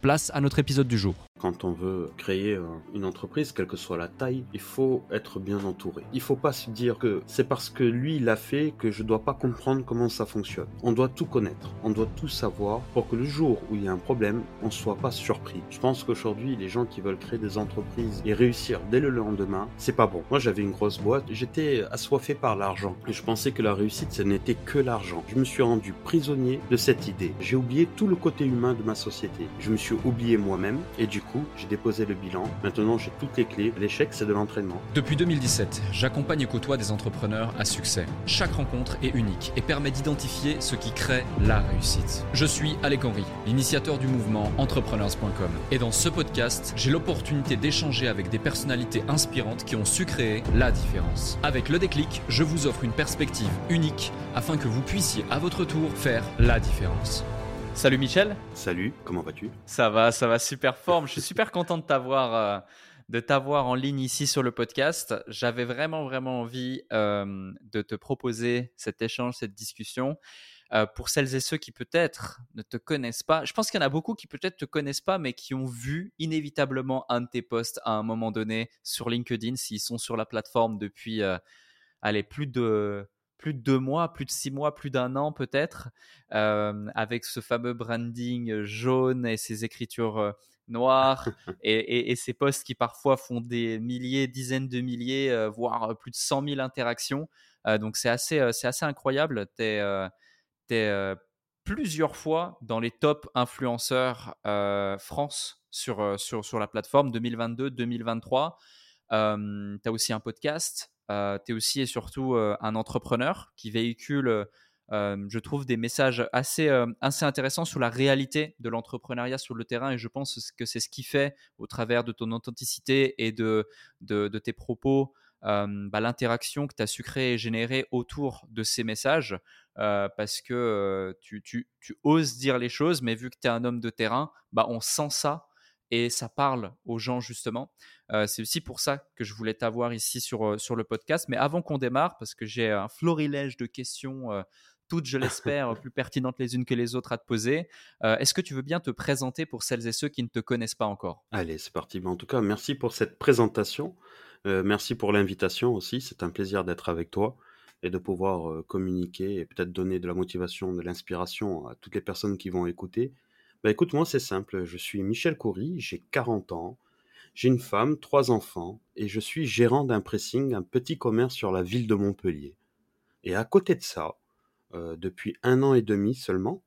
place à notre épisode du jour. Quand on veut créer une entreprise, quelle que soit la taille, il faut être bien entouré. Il faut pas se dire que c'est parce que lui l'a fait que je dois pas comprendre comment ça fonctionne. On doit tout connaître, on doit tout savoir pour que le jour où il y a un problème, on soit pas surpris. Je pense qu'aujourd'hui, les gens qui veulent créer des entreprises et réussir dès le lendemain, c'est pas bon. Moi, j'avais une grosse boîte, j'étais assoiffé par l'argent je pensais que la réussite, ce n'était que l'argent. Je me suis rendu prisonnier de cette idée. J'ai oublié tout le côté humain de ma société. Je me suis oublié moi-même et du coup j'ai déposé le bilan. Maintenant, j'ai toutes les clés. L'échec, c'est de l'entraînement. Depuis 2017, j'accompagne et côtoie des entrepreneurs à succès. Chaque rencontre est unique et permet d'identifier ce qui crée la réussite. Je suis Alec Henry, l'initiateur du mouvement entrepreneurs.com. Et dans ce podcast, j'ai l'opportunité d'échanger avec des personnalités inspirantes qui ont su créer la différence. Avec le déclic, je vous offre une perspective unique afin que vous puissiez à votre tour faire la différence. Salut Michel. Salut, comment vas-tu? Ça va, ça va super forme. Je suis super content de t'avoir euh, de t'avoir en ligne ici sur le podcast. J'avais vraiment vraiment envie euh, de te proposer cet échange, cette discussion. Euh, pour celles et ceux qui peut-être ne te connaissent pas, je pense qu'il y en a beaucoup qui peut-être te connaissent pas, mais qui ont vu inévitablement un de tes posts à un moment donné sur LinkedIn, s'ils sont sur la plateforme depuis, allez, plus de plus de deux mois, plus de six mois, plus d'un an peut-être, euh, avec ce fameux branding jaune et ces écritures euh, noires et, ces posts qui parfois font des milliers, dizaines de milliers, euh, voire plus de 100 000 interactions. donc c'est assez, c'est assez incroyable. Tu es, plusieurs fois dans les top influenceurs France sur, sur, sur la plateforme 2022-2023. tu as aussi un podcast, euh, tu es aussi et surtout euh, un entrepreneur qui véhicule, euh, je trouve, des messages assez, assez intéressants sur la réalité de l'entrepreneuriat sur le terrain. Et je pense que c'est ce qui fait, au travers de ton authenticité et de, de, tes propos, bah, l'interaction que tu as su créer et générer autour de ces messages, parce que tu, tu, tu, oses dire les choses, mais vu que tu es un homme de terrain, bah, on sent ça et ça parle aux gens justement. Euh, c'est aussi pour ça que je voulais t'avoir ici sur, euh, sur le podcast. Mais avant qu'on démarre, parce que j'ai un florilège de questions, euh, toutes, je l'espère, plus pertinentes les unes que les autres à te poser, est-ce que tu veux bien te présenter pour celles et ceux qui ne te connaissent pas encore? Allez, c'est parti. en tout cas, merci pour cette présentation. merci pour l'invitation aussi. C'est un plaisir d'être avec toi et de pouvoir communiquer et peut-être donner de la motivation, de l'inspiration à toutes les personnes qui vont écouter bah écoute, moi c'est simple, je suis Michel Coury, j'ai 40 ans, j'ai une femme, trois enfants, et je suis gérant d'un pressing, un petit commerce sur la ville de Montpellier. Et à côté de ça, euh, depuis un an et demi seulement,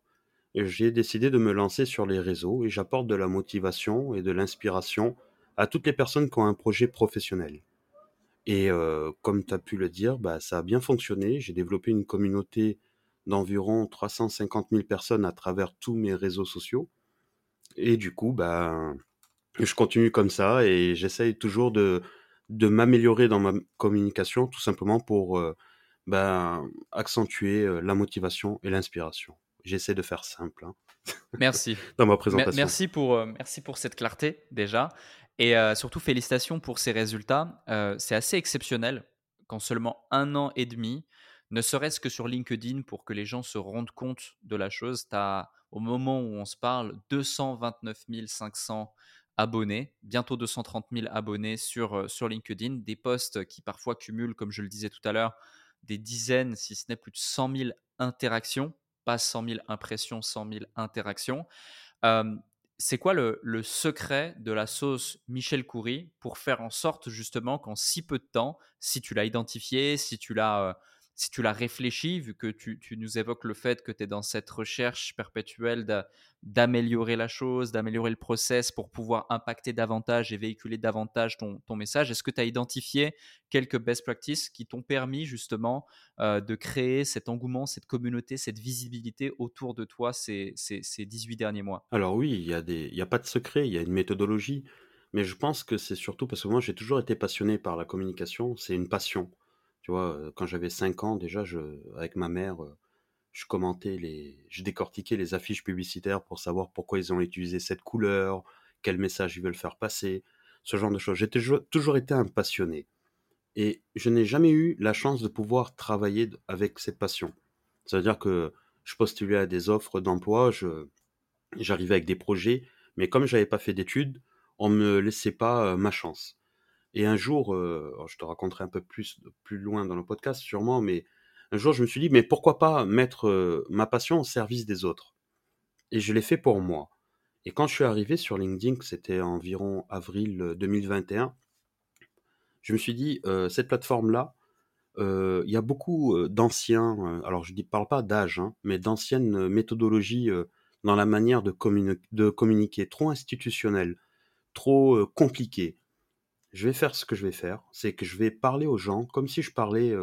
j'ai décidé de me lancer sur les réseaux et j'apporte de la motivation et de l'inspiration à toutes les personnes qui ont un projet professionnel. Et euh, comme tu as pu le dire, bah, ça a bien fonctionné. J'ai développé une communauté d'environ 350 000 personnes à travers tous mes réseaux sociaux. Et du coup, ben, je continue comme ça et j'essaye toujours de, de m'améliorer dans ma communication, tout simplement pour euh, ben, accentuer euh, la motivation et l'inspiration. J'essaie de faire simple. Hein. Merci. dans ma présentation. Merci pour, euh, merci pour cette clarté déjà. Et surtout, félicitations pour ces résultats. c'est assez exceptionnel qu'en seulement un an et demi, ne serait-ce que sur LinkedIn pour que les gens se rendent compte de la chose. Tu as, au moment où on se parle, 229 500 abonnés, bientôt 230 000 abonnés sur, euh, sur LinkedIn, des posts qui parfois cumulent, comme je le disais tout à l'heure, des dizaines, si ce n'est plus de 100 000 interactions. pas 100 000 impressions, 100 000 interactions. c'est quoi le, le, secret de la sauce Michel Coury pour faire en sorte justement qu'en si peu de temps, si tu l'as identifié, si tu l'as si tu l'as réfléchi, vu que tu, nous évoques le fait que tu es dans cette recherche perpétuelle d'améliorer la chose, d'améliorer le process pour pouvoir impacter davantage et véhiculer davantage ton, message, est-ce que tu as identifié quelques best practices qui t'ont permis justement euh, de créer cet engouement, cette communauté, cette visibilité autour de toi ces, ces, 18 derniers mois? Alors oui, il n'y a, a pas de secret, il y a une méthodologie, mais je pense que c'est surtout parce que moi j'ai toujours été passionné par la communication, c'est une passion. Tu vois, quand j'avais 5 ans, déjà, avec ma mère, je commentais les, je décortiquais les affiches publicitaires pour savoir pourquoi ils ont utilisé cette couleur, quel message ils veulent faire passer, ce genre de choses. J'ai toujours été un passionné. Et je n'ai jamais eu la chance de pouvoir travailler avec cette passion. C'est-à-dire que je postulais à des offres d'emploi, j'arrivais avec des projets, mais comme j'avais pas fait d'études, on me laissait pas ma chance. Et un jour, euh, je te raconterai un peu plus, loin dans le podcast sûrement, mais un jour je me suis dit, mais pourquoi pas mettre euh, ma passion au service des autres? Et je l'ai fait pour moi. Et quand je suis arrivé sur LinkedIn, c'était environ avril 2021, euh, je me suis dit, cette plateforme-là, il y a beaucoup d'anciens, alors je ne parle pas d'âge, hein, mais d'anciennes méthodologies dans la manière de, de communiquer, trop institutionnelles, trop compliquées je vais faire ce que je vais faire, c'est que je vais parler aux gens comme si je parlais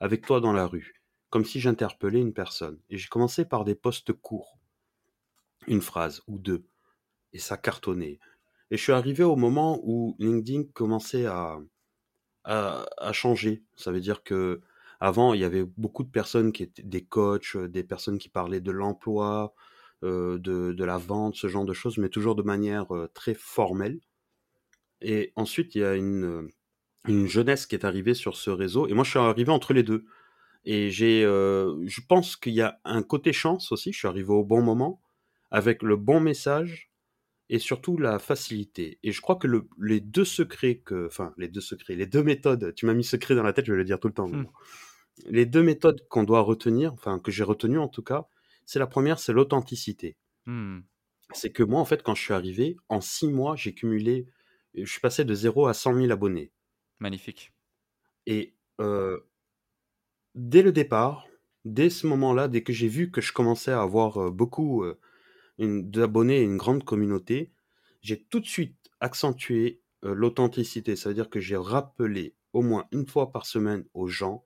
avec toi dans la rue, comme si j'interpellais une personne. Et j'ai commencé par des postes courts, une phrase ou deux, et ça cartonnait. Et je suis arrivé au moment où LinkedIn commençait à, à, changer. Ça veut dire que avant, il y avait beaucoup de personnes qui étaient des coachs, des personnes qui parlaient de l'emploi, de, la vente, ce genre de choses, mais toujours de manière très formelle. Et ensuite, il y a une, une jeunesse qui est arrivée sur ce réseau. Et moi, je suis arrivé entre les deux. Et j'ai, euh, je pense qu'il y a un côté chance aussi. Je suis arrivé au bon moment, avec le bon message et surtout la facilité. Et je crois que le, les deux secrets que, enfin, les deux secrets, les deux méthodes. Tu m'as mis secret dans la tête, je vais le dire tout le temps. Mmh. Les deux méthodes qu'on doit retenir, enfin que j'ai retenues en tout cas, c'est la première, c'est l'authenticité. Mmh. C'est que moi, en fait, quand je suis arrivé, en six mois, j'ai cumulé je suis passé de 0 à 100 000 abonnés. Magnifique. Et dès le départ, dès ce moment-là, dès que j'ai vu que je commençais à avoir beaucoup d'abonnés et une grande communauté, j'ai tout de suite accentué l'authenticité. Ça veut dire que j'ai rappelé au moins une fois par semaine aux gens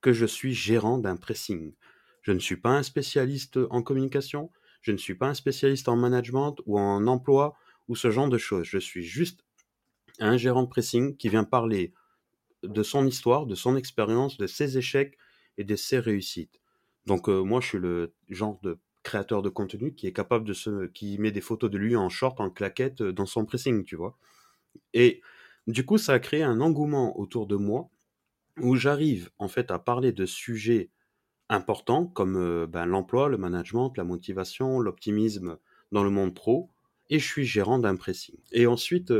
que je suis gérant d'un pressing. Je ne suis pas un spécialiste en communication, je ne suis pas un spécialiste en management ou en emploi ou ce genre de choses. Je suis juste un gérant de pressing qui vient parler de son histoire, de son expérience, de ses échecs et de ses réussites. Donc euh, moi, je suis le genre de créateur de contenu qui est capable de se, qui met des photos de lui en short, en claquette euh, dans son pressing, tu vois. Et du coup, ça a créé un engouement autour de moi où j'arrive en fait à parler de sujets importants comme euh, ben, l'emploi, le management, la motivation, l'optimisme dans le monde pro, et je suis gérant d'un pressing. Et ensuite,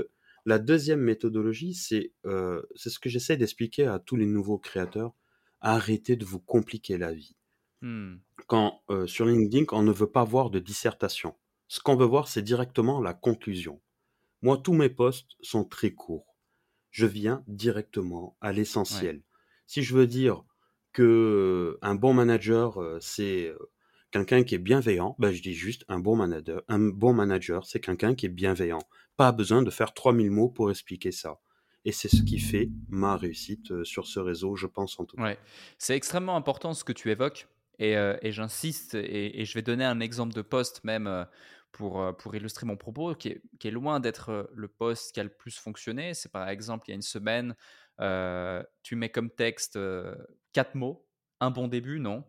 la deuxième méthodologie, euh, c'est ce que j'essaie d'expliquer à tous les nouveaux créateurs. Arrêtez de vous compliquer la vie. Mmh. Quand euh, sur LinkedIn, on ne veut pas voir de dissertation. Ce qu'on veut voir, c'est directement la conclusion. Moi, tous mes posts sont très courts. Je viens directement à l'essentiel. Si je veux dire que euh, un bon manager, c'est quelqu'un qui est bienveillant, ben je dis juste un bon manager. Un bon manager, c'est quelqu'un qui est bienveillant. Pas besoin de faire 3000 mots pour expliquer ça. Et c'est ce qui fait ma réussite euh, sur ce réseau, je pense en tout cas. Ouais. C'est extrêmement important ce que tu évoques. Et, euh, j'insiste, et, je vais donner un exemple de poste même euh, pour, pour illustrer mon propos, qui est, qui est loin d'être le poste qui a le plus fonctionné. C'est par exemple, il y a une semaine, tu mets comme texte quatre mots, un bon début, non?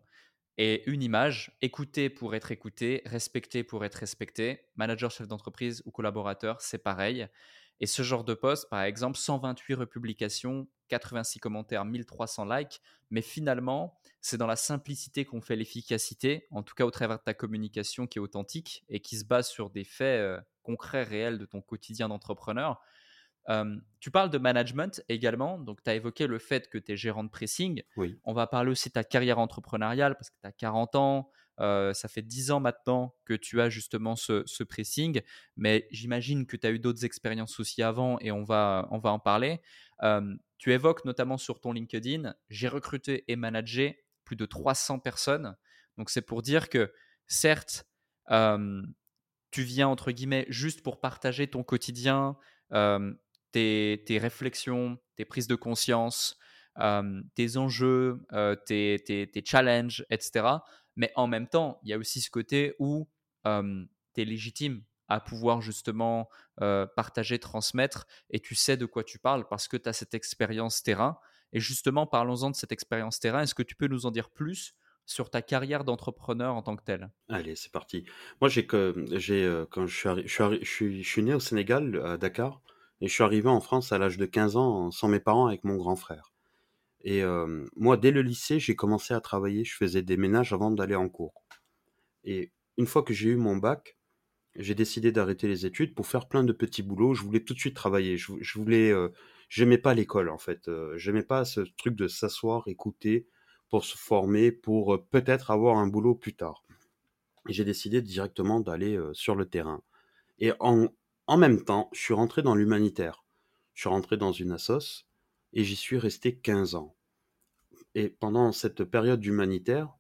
Et une image, écouter pour être écouté, respecter pour être respecté, manager, chef d'entreprise ou collaborateur, c'est pareil. Et ce genre de poste, par exemple, 128 republications, 86 commentaires, 1300 likes, mais finalement, c'est dans la simplicité qu'on fait l'efficacité, en tout cas au travers de ta communication qui est authentique et qui se base sur des faits euh, concrets, réels de ton quotidien d'entrepreneur tu parles de management également, donc tu as évoqué le fait que tu es gérant de pressing. Oui. On va parler aussi de ta carrière entrepreneuriale parce que tu as 40 ans, ça fait 10 ans maintenant que tu as justement ce, pressing, mais j'imagine que tu as eu d'autres expériences aussi avant et on va, on va en parler. tu évoques notamment sur ton LinkedIn, j'ai recruté et managé plus de 300 personnes. Donc c'est pour dire que certes, tu viens entre guillemets juste pour partager ton quotidien, tes, réflexions, tes prises de conscience, tes enjeux, tes, challenges, etc. Mais en même temps, il y a aussi ce côté où tu es légitime à pouvoir justement partager, transmettre, et tu sais de quoi tu parles parce que tu as cette expérience terrain. Et justement, parlons-en de cette expérience terrain. Est-ce que tu peux nous en dire plus sur ta carrière d'entrepreneur en tant que tel Allez, c'est parti. Moi, j'ai quand je suis, je, je suis né au Sénégal, à Dakar, et je suis arrivé en France à l'âge de 15 ans sans mes parents avec mon grand frère. Et moi, dès le lycée, j'ai commencé à travailler. Je faisais des ménages avant d'aller en cours. Et une fois que j'ai eu mon bac, j'ai décidé d'arrêter les études pour faire plein de petits boulots. Je voulais tout de suite travailler. Je, voulais, j'aimais pas l'école en fait. j'aimais pas ce truc de s'asseoir, écouter, pour se former, pour peut-être avoir un boulot plus tard. J'ai décidé directement d'aller sur le terrain. Et en, en même temps, je suis rentré dans l'humanitaire. Je suis rentré dans une assoce et j'y suis resté 15 ans. Et pendant cette période humanitaire,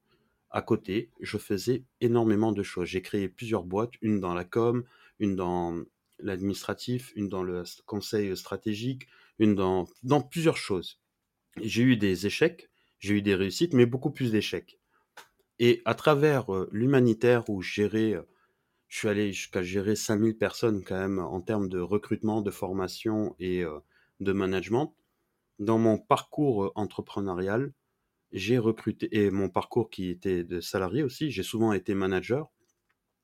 à côté, je faisais énormément de choses. J'ai créé plusieurs boîtes, une dans la com, une dans l'administratif, une dans le conseil stratégique, une dans, dans plusieurs choses. J'ai eu des échecs, j'ai eu des réussites, mais beaucoup plus d'échecs. Et à travers euh, l'humanitaire où je euh, je suis allé jusqu'à gérer 5000 personnes quand même en termes de recrutement, de formation et de management, dans mon parcours entrepreneurial, j'ai recruté, et mon parcours qui était de salarié aussi, j'ai souvent été manager,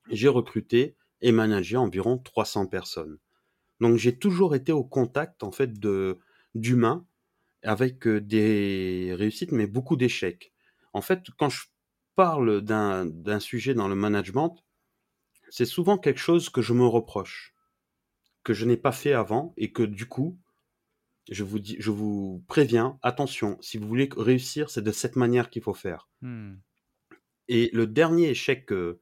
j'ai recruté et managé environ 300 personnes. Donc j'ai toujours été au contact en fait de d'humains avec des réussites mais beaucoup d'échecs. En fait, quand je parle d'un sujet dans le management, c'est souvent quelque chose que je me reproche, que je n'ai pas fait avant et que du coup, je vous, dis, je vous préviens, attention, si vous voulez réussir, c'est de cette manière qu'il faut faire. Mmh. Et le dernier échec que,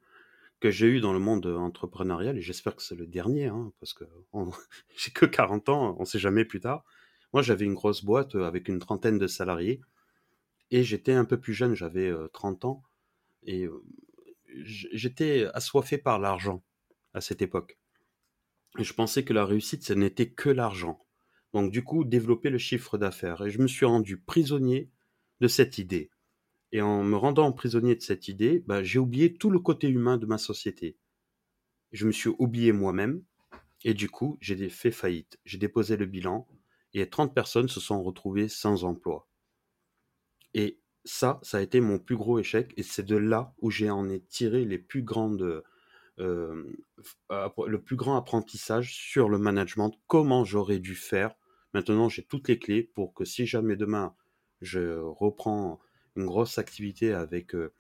que j'ai eu dans le monde entrepreneurial, et j'espère que c'est le dernier, hein, parce que j'ai que 40 ans, on ne sait jamais plus tard. Moi, j'avais une grosse boîte avec une trentaine de salariés, et j'étais un peu plus jeune, j'avais 30 ans, et j'étais assoiffé par l'argent à cette époque. Je pensais que la réussite, ce n'était que l'argent. Donc du coup, développer le chiffre d'affaires. Et je me suis rendu prisonnier de cette idée. Et en me rendant prisonnier de cette idée, bah, j'ai oublié tout le côté humain de ma société. Je me suis oublié moi-même. Et du coup, j'ai fait faillite. J'ai déposé le bilan. Et 30 personnes se sont retrouvées sans emploi. Et ça, ça a été mon plus gros échec. Et c'est de là où j'ai en ai tiré les plus grandes euh, le plus grand apprentissage sur le management, comment j'aurais dû faire. Maintenant, j'ai toutes les clés pour que si jamais demain je reprends une grosse activité avec euh,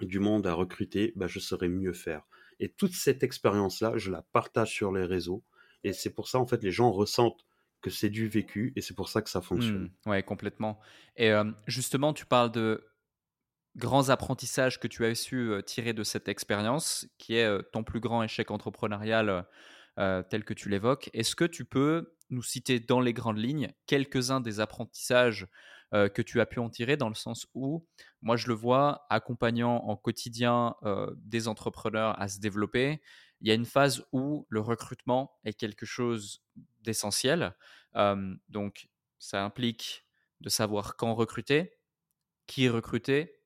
du monde à recruter, bah, je saurais mieux faire. Et toute cette expérience-là, je la partage sur les réseaux. Et c'est pour ça, en fait, les gens ressentent que c'est du vécu et c'est pour ça que ça fonctionne. Mmh, ouais, complètement. Et euh, justement, tu parles de grands apprentissages que tu as su tirer de cette expérience, qui est ton plus grand échec entrepreneurial tel que tu l'évoques. Est-ce que tu peux nous citer dans les grandes lignes quelques-uns des apprentissages que tu as pu en tirer dans le sens où, moi je le vois, accompagnant en quotidien des entrepreneurs à se développer, il y a une phase où le recrutement est quelque chose d'essentiel. donc ça implique de savoir quand recruter, qui recruter,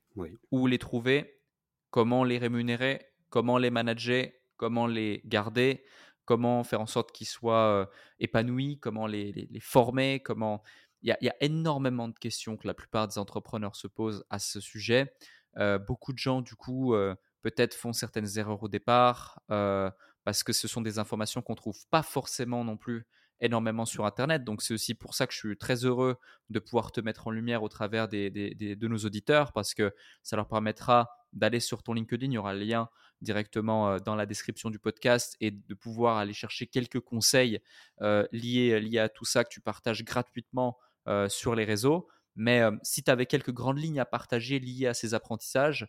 où les trouver, comment les rémunérer, comment les manager, comment les garder, comment faire en sorte qu'ils soient épanouis, comment les, former, comment... Il y, a, énormément de questions que la plupart des entrepreneurs se posent à ce sujet. beaucoup de gens, du coup, peut-être font certaines erreurs au départ parce que ce sont des informations qu'on ne trouve pas forcément non plus énormément sur Internet. Donc c'est aussi pour ça que je suis très heureux de pouvoir te mettre en lumière au travers des, de nos auditeurs parce que ça leur permettra d'aller sur ton LinkedIn. Il y aura le lien directement euh, dans la description du podcast et de pouvoir aller chercher quelques conseils euh, liés, à tout ça que tu partages gratuitement euh, sur les réseaux. Mais si tu avais quelques grandes lignes à partager liées à ces apprentissages,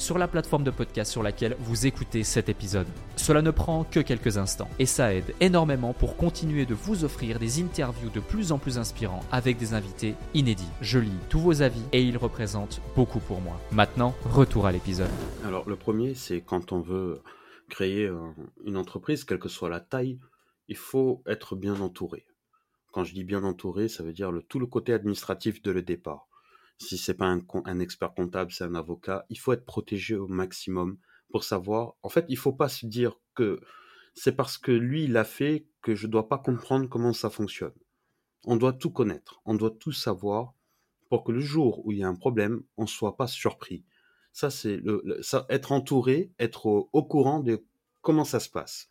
sur la plateforme de podcast sur laquelle vous écoutez cet épisode. Cela ne prend que quelques instants et ça aide énormément pour continuer de vous offrir des interviews de plus en plus inspirants avec des invités inédits. Je lis tous vos avis et ils représentent beaucoup pour moi. Maintenant, retour à l'épisode. Alors le premier, c'est quand on veut créer une entreprise, quelle que soit la taille, il faut être bien entouré. Quand je dis bien entouré, ça veut dire tout le côté administratif de le départ si c'est pas un, expert comptable, c'est un avocat, il faut être protégé au maximum pour savoir. En fait, il faut pas se dire que c'est parce que lui il a fait que je dois pas comprendre comment ça fonctionne. On doit tout connaître, on doit tout savoir pour que le jour où il y a un problème, on soit pas surpris. Ça c'est le, être entouré, être au, courant de comment ça se passe.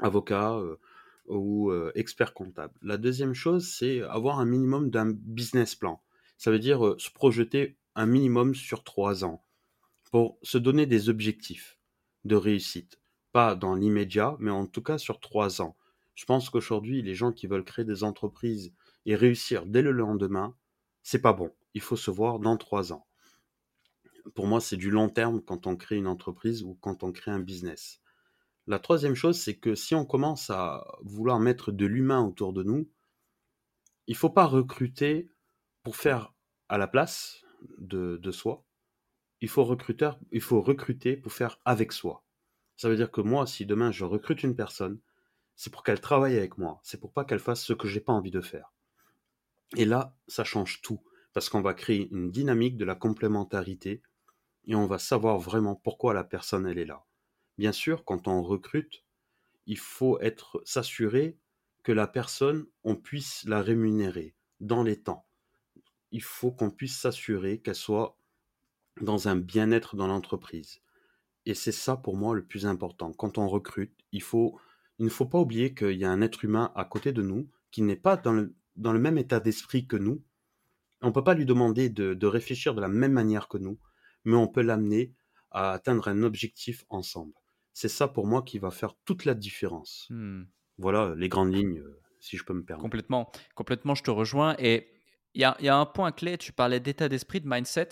Avocat euh, ou euh, expert comptable. La deuxième chose, c'est avoir un minimum d'un business plan ça veut dire se projeter un minimum sur trois ans pour se donner des objectifs de réussite. Pas dans l'immédiat, mais en tout cas sur trois ans. Je pense qu'aujourd'hui, les gens qui veulent créer des entreprises et réussir dès le lendemain, c'est pas bon. Il faut se voir dans trois ans. Pour moi, c'est du long terme quand on crée une entreprise ou quand on crée un business. La troisième chose, c'est que si on commence à vouloir mettre de l'humain autour de nous, il ne faut pas recruter pour faire à la place de, soi, il faut, recruter, il faut recruter pour faire avec soi. Ça veut dire que moi, si demain je recrute une personne, c'est pour qu'elle travaille avec moi. C'est pour pas qu'elle fasse ce que j'ai pas envie de faire. Et là, ça change tout. Parce qu'on va créer une dynamique de la complémentarité et on va savoir vraiment pourquoi la personne elle est là. Bien sûr, quand on recrute, il faut être s'assurer que la personne, on puisse la rémunérer dans les temps il faut qu'on puisse s'assurer qu'elle soit dans un bien-être dans l'entreprise. Et c'est ça pour moi le plus important. Quand on recrute, il, faut, il ne faut pas oublier qu'il y a un être humain à côté de nous qui n'est pas dans le, dans le même état d'esprit que nous. On ne peut pas lui demander de, réfléchir de la même manière que nous, mais on peut l'amener à atteindre un objectif ensemble. C'est ça pour moi qui va faire toute la différence. Hmm. Voilà les grandes lignes, euh, si je peux me permettre. Complètement, complètement, je te rejoins. Et il y a, un point clé, tu parlais d'état d'esprit, de mindset.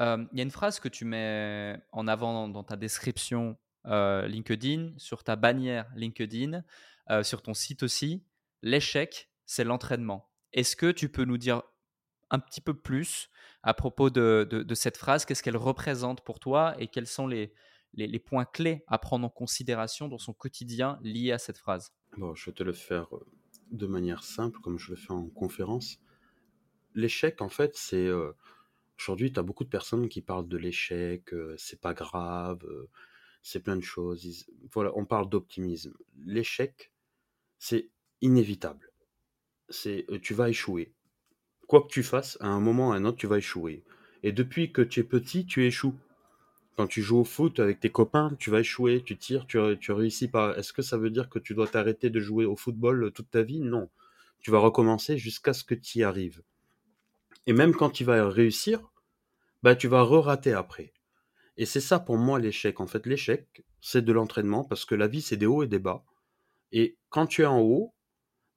Euh, il y a une phrase que tu mets en avant dans, ta description euh, LinkedIn, sur ta bannière LinkedIn, euh, sur ton site aussi. L'échec, c'est l'entraînement. Est-ce que tu peux nous dire un petit peu plus à propos de, cette phrase? Qu'est-ce qu'elle représente pour toi et quels sont les, les, points clés à prendre en considération dans son quotidien liés à cette phrase? Bon, Je vais te le faire de manière simple, comme je le fais en conférence l'échec, en fait, c'est. Aujourd'hui, tu as beaucoup de personnes qui parlent de l'échec, c'est pas grave, c'est plein de choses. voilà, on parle d'optimisme. L'échec, c'est inévitable. C'est tu vas échouer. Quoi que tu fasses, à un moment ou à un autre, tu vas échouer. Et depuis que tu es petit, tu échoues. Quand tu joues au foot avec tes copains, tu vas échouer, tu tires, tu, tu réussis pas. Est-ce que ça veut dire que tu dois t'arrêter de jouer au football toute ta vie? Non. Tu vas recommencer jusqu'à ce que tu y arrives. Et même quand tu vas réussir, bah, tu vas re-rater après. Et c'est ça pour moi l'échec. En fait, l'échec, c'est de l'entraînement parce que la vie, c'est des hauts et des bas. Et quand tu es en haut,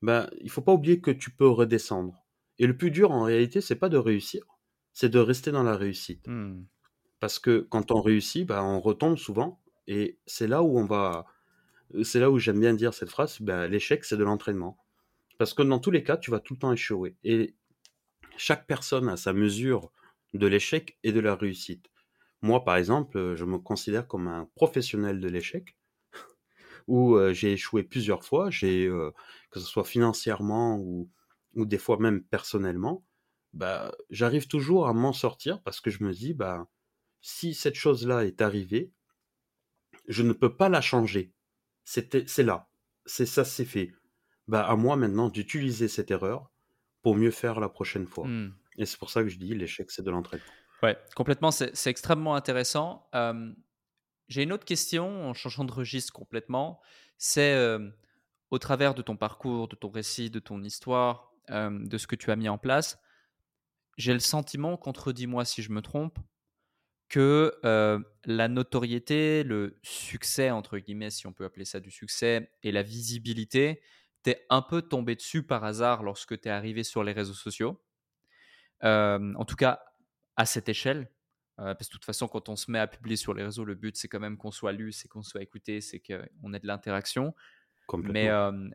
bah, il faut pas oublier que tu peux redescendre. Et le plus dur, en réalité, c'est pas de réussir, c'est de rester dans la réussite. Hmm. Parce que quand on réussit, bah, on retombe souvent. Et c'est là où on va. C'est là où j'aime bien dire cette phrase bah, l'échec, c'est de l'entraînement. Parce que dans tous les cas, tu vas tout le temps échouer. Et chaque personne a sa mesure de l'échec et de la réussite. Moi, par exemple, je me considère comme un professionnel de l'échec, où euh, j'ai échoué plusieurs fois, euh, que ce soit financièrement ou, des fois même personnellement, bah, j'arrive toujours à m'en sortir parce que je me dis, bah, si cette chose-là est arrivée, je ne peux pas la changer. C'est là, c'est ça, c'est fait. Bah, à moi maintenant d'utiliser cette erreur pour mieux faire la prochaine fois. Hmm. Et c'est pour ça que je dis l'échec, c'est de l'entraînement. Ouais, complètement, c'est extrêmement intéressant. J'ai une autre question en changeant de registre complètement. C'est au travers de ton parcours, de ton récit, de ton histoire, de ce que tu as mis en place, j'ai le sentiment, contredis-moi si je me trompe, que la notoriété, le succès, entre guillemets, si on peut appeler ça du succès, et la visibilité, t'es un peu tombé dessus par hasard lorsque tu es arrivé sur les réseaux sociaux? en tout cas, à cette échelle. parce que de toute façon, quand on se met à publier sur les réseaux, le but, c'est quand même qu'on soit lu, c'est qu'on soit écouté, c'est qu'on ait de l'interaction. Mais,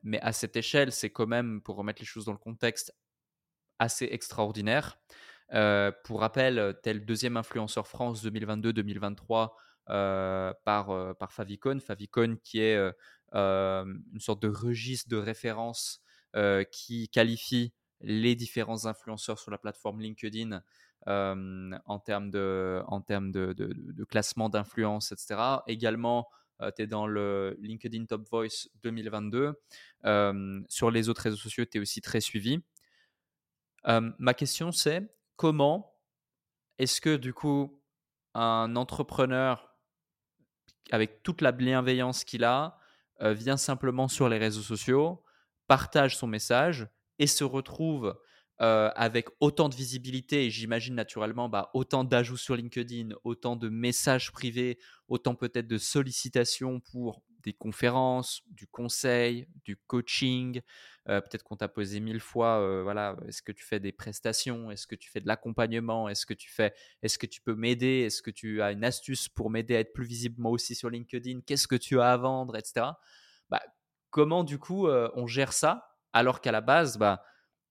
mais à cette échelle, c'est quand même, pour remettre les choses dans le contexte, assez extraordinaire. Pour rappel, tel deuxième influenceur France 2022-2023 euh, par, euh, par Favicon. Favicon qui est une sorte de registre de référence qui qualifie les différents influenceurs sur la plateforme LinkedIn en termes de, en termes de, classement d'influence, etc. Également, tu es dans le LinkedIn Top Voice 2022. sur les autres réseaux sociaux, tu es aussi très suivi. ma question, c'est comment est-ce que du coup, un entrepreneur, avec toute la bienveillance qu'il a, euh, vient simplement sur les réseaux sociaux, partage son message et se retrouve euh, avec autant de visibilité et j'imagine naturellement bah, autant d'ajouts sur LinkedIn, autant de messages privés, autant peut-être de sollicitations pour des conférences, du conseil, du coaching. Euh, peut-être qu'on t'a posé mille fois, euh, voilà, est-ce que tu fais des prestations, est-ce que tu fais de l'accompagnement, est-ce que tu fais, est-ce que tu peux m'aider, est-ce que tu as une astuce pour m'aider à être plus visible moi aussi sur LinkedIn, qu'est-ce que tu as à vendre, etc. Bah, comment du coup euh, on gère ça? Alors qu'à la base, bah,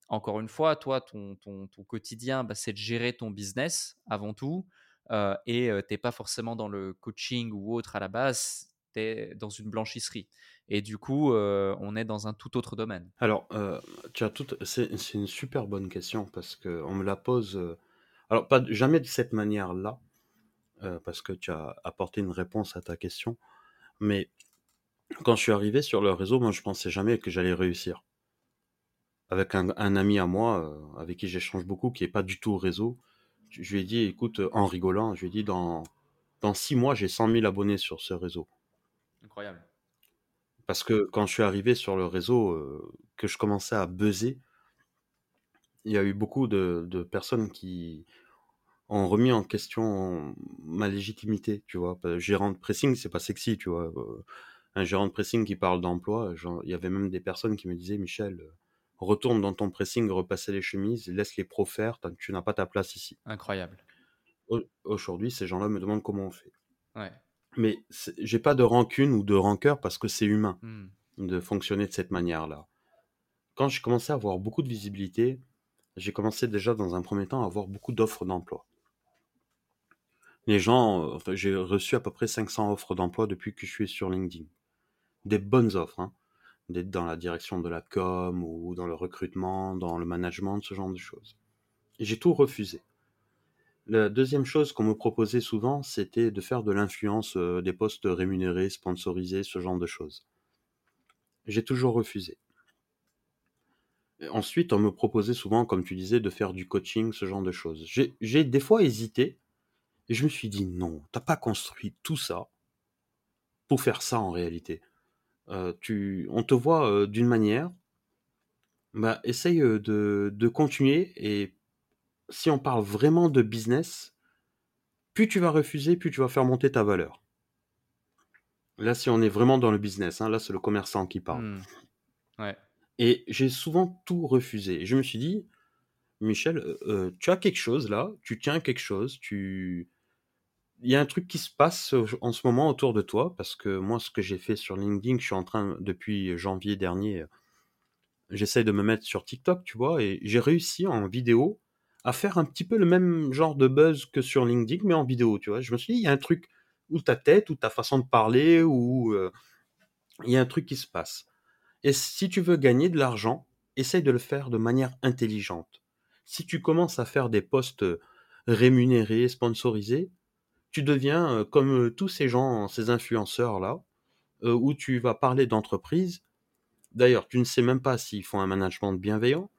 encore une fois, toi, ton, ton, ton quotidien, bah, c'est de gérer ton business avant tout. et tu n'es pas forcément dans le coaching ou autre à la base, tu es dans une blanchisserie. Et du coup, euh, on est dans un tout autre domaine. Alors, euh, tu as tout... c'est, une super bonne question parce qu'on me la pose. Euh, alors, pas jamais de cette manière-là, parce que tu as apporté une réponse à ta question. Mais quand je suis arrivé sur le réseau, moi, je pensais jamais que j'allais réussir. Avec un, ami à moi, avec qui j'échange beaucoup, qui est pas du tout au réseau, je lui ai dit, écoute, en rigolant, je lui ai dit, dans, dans six mois, j'ai 100 000 abonnés sur ce réseau. Incroyable. Parce que quand je suis arrivé sur le réseau, euh, que je commençais à buzzer, il y a eu beaucoup de, personnes qui ont remis en question ma légitimité, tu vois? Gérant de pressing, c'est pas sexy, tu vois. Un gérant de pressing qui parle d'emploi, il y avait même des personnes qui me disaient, Michel, retourne dans ton pressing, repasser les chemises, laisse les pros faire, tu n'as pas ta place ici. Incroyable. Aujourd'hui, ces gens-là me demandent comment on fait. Ouais. Mais j'ai pas de rancune ou de rancœur parce que c'est humain mmh. de fonctionner de cette manière-là. Quand j'ai commencé à avoir beaucoup de visibilité, j'ai commencé déjà dans un premier temps à avoir beaucoup d'offres d'emploi. Les gens, euh, j'ai reçu à peu près 500 offres d'emploi depuis que je suis sur LinkedIn. Des bonnes offres, hein. d'être dans la direction de la com ou dans le recrutement, dans le management, ce genre de choses. J'ai tout refusé. La deuxième chose qu'on me proposait souvent, c'était de faire de l'influence, euh, des postes rémunérés, sponsorisés, ce genre de choses. J'ai toujours refusé. ensuite, on me proposait souvent, comme tu disais, de faire du coaching, ce genre de choses. J'ai des fois hésité, et je me suis dit non, t'as pas construit tout ça pour faire ça en réalité. Euh, on te voit euh, d'une manière, bah, essaye de, de continuer et si on parle vraiment de business, plus tu vas refuser, plus tu vas faire monter ta valeur. Là, si on est vraiment dans le business, hein, là, c'est le commerçant qui parle. Ouais. Et j'ai souvent tout refusé. Et je me suis dit, Michel, euh, euh, tu as quelque chose là, tu tiens quelque chose, tu... Il y a un truc qui se passe en ce moment autour de toi, parce que moi, ce que j'ai fait sur LinkedIn, je suis en train, depuis janvier dernier, j'essaye de me mettre sur TikTok, tu vois, et j'ai réussi en vidéo à faire un petit peu le même genre de buzz que sur LinkedIn, mais en vidéo, tu vois. Je me suis dit, il y a un truc, ou ta tête, ou ta façon de parler, ou euh, il y a un truc qui se passe. Et si tu veux gagner de l'argent, essaye de le faire de manière intelligente. Si tu commences à faire des posts rémunérés, sponsorisés, tu deviens euh, comme euh, tous ces gens, ces influenceurs-là, où tu vas parler d'entreprise. D'ailleurs, tu ne sais même pas s'ils font un management bienveillant,